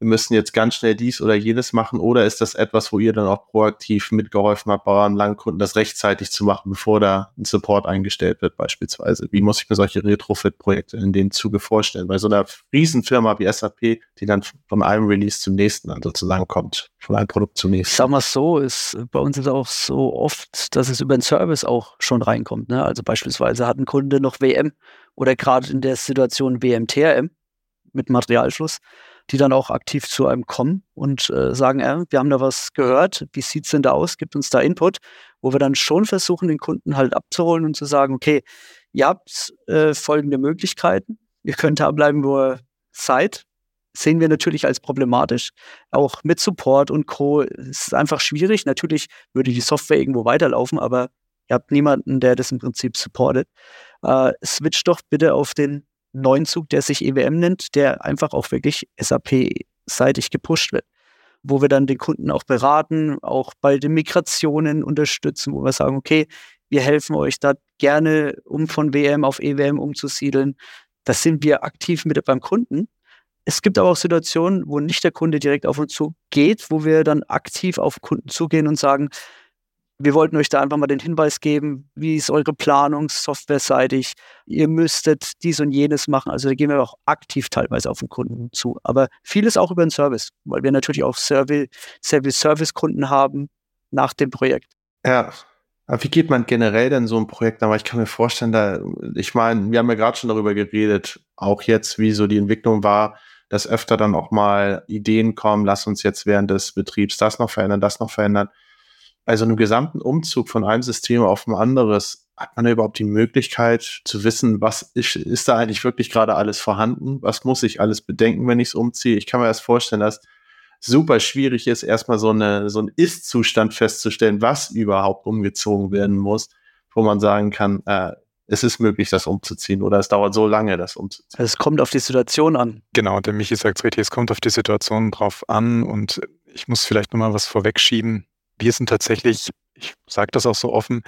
Speaker 1: wir müssen jetzt ganz schnell dies oder jenes machen? Oder ist das etwas, wo ihr dann auch proaktiv mitgeholfen habt, bei euren Langkunden das rechtzeitig zu machen, bevor da ein Support eingestellt wird beispielsweise? Wie muss ich mir solche Retrofit-Projekte in dem Zuge vorstellen? Bei so einer Riesenfirma wie SAP, die dann von einem Release zum nächsten dann sozusagen kommt, von einem Produkt zum nächsten.
Speaker 6: Sagen wir es so, ist bei uns ist auch so oft, dass es über den Service auch schon reinkommt. Ne? Also beispielsweise hat ein Kunde noch WM oder gerade in der Situation WM-TRM mit Materialfluss die dann auch aktiv zu einem kommen und äh, sagen, äh, wir haben da was gehört, wie sieht es denn da aus, gibt uns da Input, wo wir dann schon versuchen, den Kunden halt abzuholen und zu sagen, okay, ihr habt äh, folgende Möglichkeiten, ihr könnt da bleiben, wo ihr seid, sehen wir natürlich als problematisch. Auch mit Support und Co. ist einfach schwierig. Natürlich würde die Software irgendwo weiterlaufen, aber ihr habt niemanden, der das im Prinzip supportet. Äh, switcht doch bitte auf den neuen Zug, der sich EWM nennt, der einfach auch wirklich SAP-seitig gepusht wird. Wo wir dann den Kunden auch beraten, auch bei den Migrationen unterstützen, wo wir sagen, okay, wir helfen euch da gerne, um von WM auf EWM umzusiedeln. Das sind wir aktiv mit beim Kunden. Es gibt aber auch Situationen, wo nicht der Kunde direkt auf uns zugeht, wo wir dann aktiv auf Kunden zugehen und sagen, wir wollten euch da einfach mal den Hinweis geben, wie ist eure Planung softwareseitig. Ihr müsstet dies und jenes machen. Also da gehen wir auch aktiv teilweise auf den Kunden zu. Aber vieles auch über den Service, weil wir natürlich auch Service-Kunden haben nach dem Projekt.
Speaker 1: Ja. Aber wie geht man generell denn so ein Projekt an? Weil ich kann mir vorstellen, da, ich meine, wir haben ja gerade schon darüber geredet, auch jetzt, wie so die Entwicklung war, dass öfter dann auch mal Ideen kommen, lass uns jetzt während des Betriebs das noch verändern, das noch verändern also einem gesamten Umzug von einem System auf ein anderes, hat man überhaupt die Möglichkeit zu wissen, was ist, ist da eigentlich wirklich gerade alles vorhanden? Was muss ich alles bedenken, wenn ich es umziehe? Ich kann mir erst vorstellen, dass super schwierig ist, erstmal so, eine, so einen Ist-Zustand festzustellen, was überhaupt umgezogen werden muss, wo man sagen kann, äh, es ist möglich, das umzuziehen oder es dauert so lange, das umzuziehen.
Speaker 6: Es kommt auf die Situation an.
Speaker 7: Genau, der Michi sagt es richtig, es kommt auf die Situation drauf an und ich muss vielleicht nochmal was vorwegschieben wir sind tatsächlich, ich sage das auch so offen,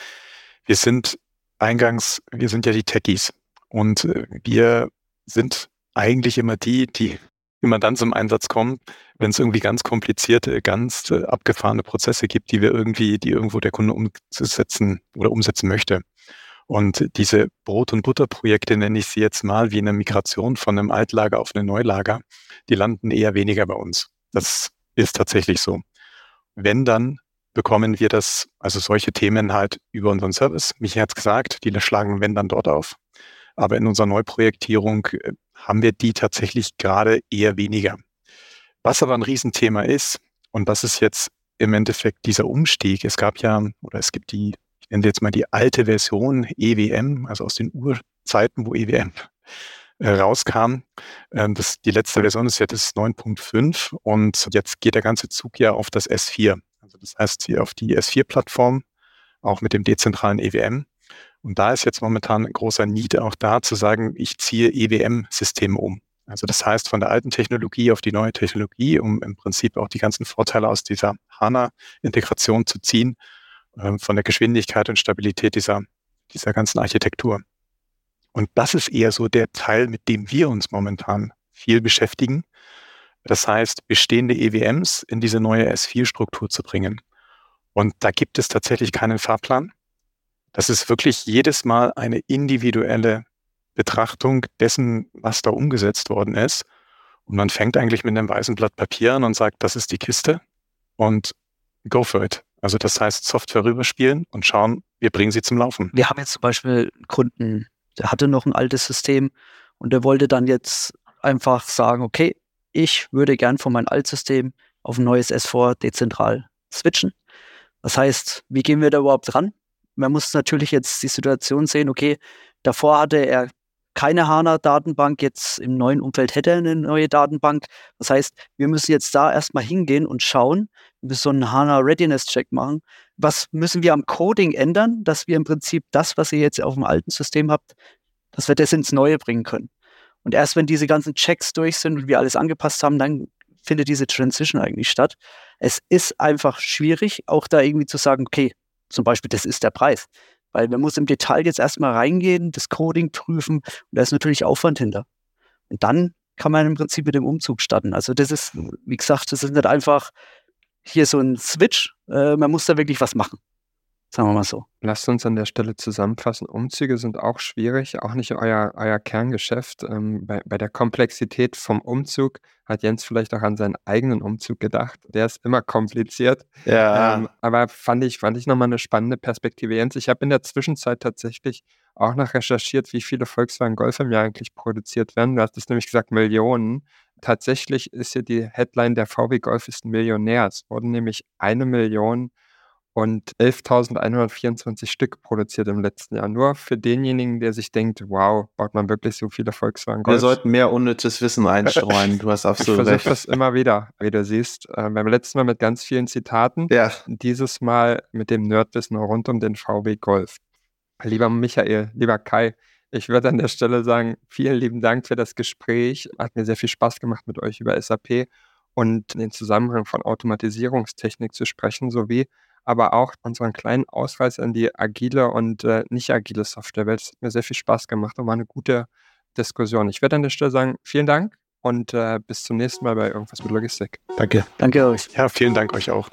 Speaker 7: wir sind eingangs, wir sind ja die Techies und äh, wir sind eigentlich immer die, die immer dann zum Einsatz kommen, wenn es irgendwie ganz komplizierte, ganz äh, abgefahrene Prozesse gibt, die wir irgendwie, die irgendwo der Kunde umsetzen oder umsetzen möchte. Und diese Brot- und Butterprojekte nenne ich sie jetzt mal wie eine Migration von einem Altlager auf eine Neulager, die landen eher weniger bei uns. Das ist tatsächlich so. Wenn dann bekommen wir das, also solche Themen halt über unseren Service. Michi hat gesagt, die schlagen wenn dann dort auf. Aber in unserer Neuprojektierung äh, haben wir die tatsächlich gerade eher weniger. Was aber ein Riesenthema ist, und das ist jetzt im Endeffekt dieser Umstieg. Es gab ja, oder es gibt die, ich nenne jetzt mal die alte Version EWM, also aus den Urzeiten, wo EWM äh, rauskam. Ähm, das, die letzte Version ist das 9.5 und jetzt geht der ganze Zug ja auf das S4. Also das heißt hier auf die S4-Plattform, auch mit dem dezentralen EWM. Und da ist jetzt momentan ein großer Need auch da zu sagen, ich ziehe EWM-Systeme um. Also das heißt von der alten Technologie auf die neue Technologie, um im Prinzip auch die ganzen Vorteile aus dieser HANA-Integration zu ziehen, äh, von der Geschwindigkeit und Stabilität dieser, dieser ganzen Architektur. Und das ist eher so der Teil, mit dem wir uns momentan viel beschäftigen, das heißt, bestehende EWMs in diese neue S4-Struktur zu bringen. Und da gibt es tatsächlich keinen Fahrplan. Das ist wirklich jedes Mal eine individuelle Betrachtung dessen, was da umgesetzt worden ist. Und man fängt eigentlich mit einem weißen Blatt Papier an und sagt, das ist die Kiste und go for it. Also das heißt, Software rüberspielen und schauen, wir bringen sie zum Laufen.
Speaker 6: Wir haben jetzt zum Beispiel einen Kunden, der hatte noch ein altes System und der wollte dann jetzt einfach sagen, okay, ich würde gern von meinem Altsystem auf ein neues S4 dezentral switchen. Das heißt, wie gehen wir da überhaupt ran? Man muss natürlich jetzt die Situation sehen, okay, davor hatte er keine HANA-Datenbank, jetzt im neuen Umfeld hätte er eine neue Datenbank. Das heißt, wir müssen jetzt da erstmal hingehen und schauen, wir müssen so einen HANA Readiness Check machen. Was müssen wir am Coding ändern, dass wir im Prinzip das, was ihr jetzt auf dem alten System habt, dass wir das ins Neue bringen können? Und erst wenn diese ganzen Checks durch sind und wir alles angepasst haben, dann findet diese Transition eigentlich statt. Es ist einfach schwierig, auch da irgendwie zu sagen, okay, zum Beispiel, das ist der Preis. Weil man muss im Detail jetzt erstmal reingehen, das Coding prüfen und da ist natürlich Aufwand hinter. Und dann kann man im Prinzip mit dem Umzug starten. Also das ist, wie gesagt, das ist nicht einfach hier so ein Switch. Äh, man muss da wirklich was machen. Sagen wir mal so.
Speaker 5: Lasst uns an der Stelle zusammenfassen. Umzüge sind auch schwierig, auch nicht euer, euer Kerngeschäft. Ähm, bei, bei der Komplexität vom Umzug hat Jens vielleicht auch an seinen eigenen Umzug gedacht. Der ist immer kompliziert.
Speaker 1: Ja.
Speaker 5: Ähm, aber fand ich, fand ich nochmal eine spannende Perspektive. Jens, ich habe in der Zwischenzeit tatsächlich auch noch recherchiert, wie viele Volkswagen Golf im Jahr eigentlich produziert werden. Du hast es nämlich gesagt, Millionen. Tatsächlich ist hier die Headline, der VW Golf ist ein Millionär. Es wurden nämlich eine Million und 11.124 Stück produziert im letzten Jahr. Nur für denjenigen, der sich denkt, wow, baut man wirklich so viele Volkswagen
Speaker 1: Golf? Wir sollten mehr unnützes Wissen einstreuen. [laughs] Du hast absolut
Speaker 5: ich recht. Ich versuche das immer wieder, wie du siehst. Äh, beim letzten Mal mit ganz vielen Zitaten.
Speaker 1: Ja.
Speaker 5: Dieses Mal mit dem Nerdwissen rund um den VW Golf. Lieber Michael, lieber Kai, ich würde an der Stelle sagen, vielen lieben Dank für das Gespräch. Hat mir sehr viel Spaß gemacht, mit euch über SAP und den Zusammenhang von Automatisierungstechnik zu sprechen, sowie aber auch unseren kleinen Ausweis an die agile und äh, nicht agile Softwarewelt. Es hat mir sehr viel Spaß gemacht und war eine gute Diskussion. Ich werde an der Stelle sagen, vielen Dank und äh, bis zum nächsten Mal bei Irgendwas mit Logistik.
Speaker 1: Danke.
Speaker 6: Danke euch.
Speaker 7: Ja, vielen Dank euch auch.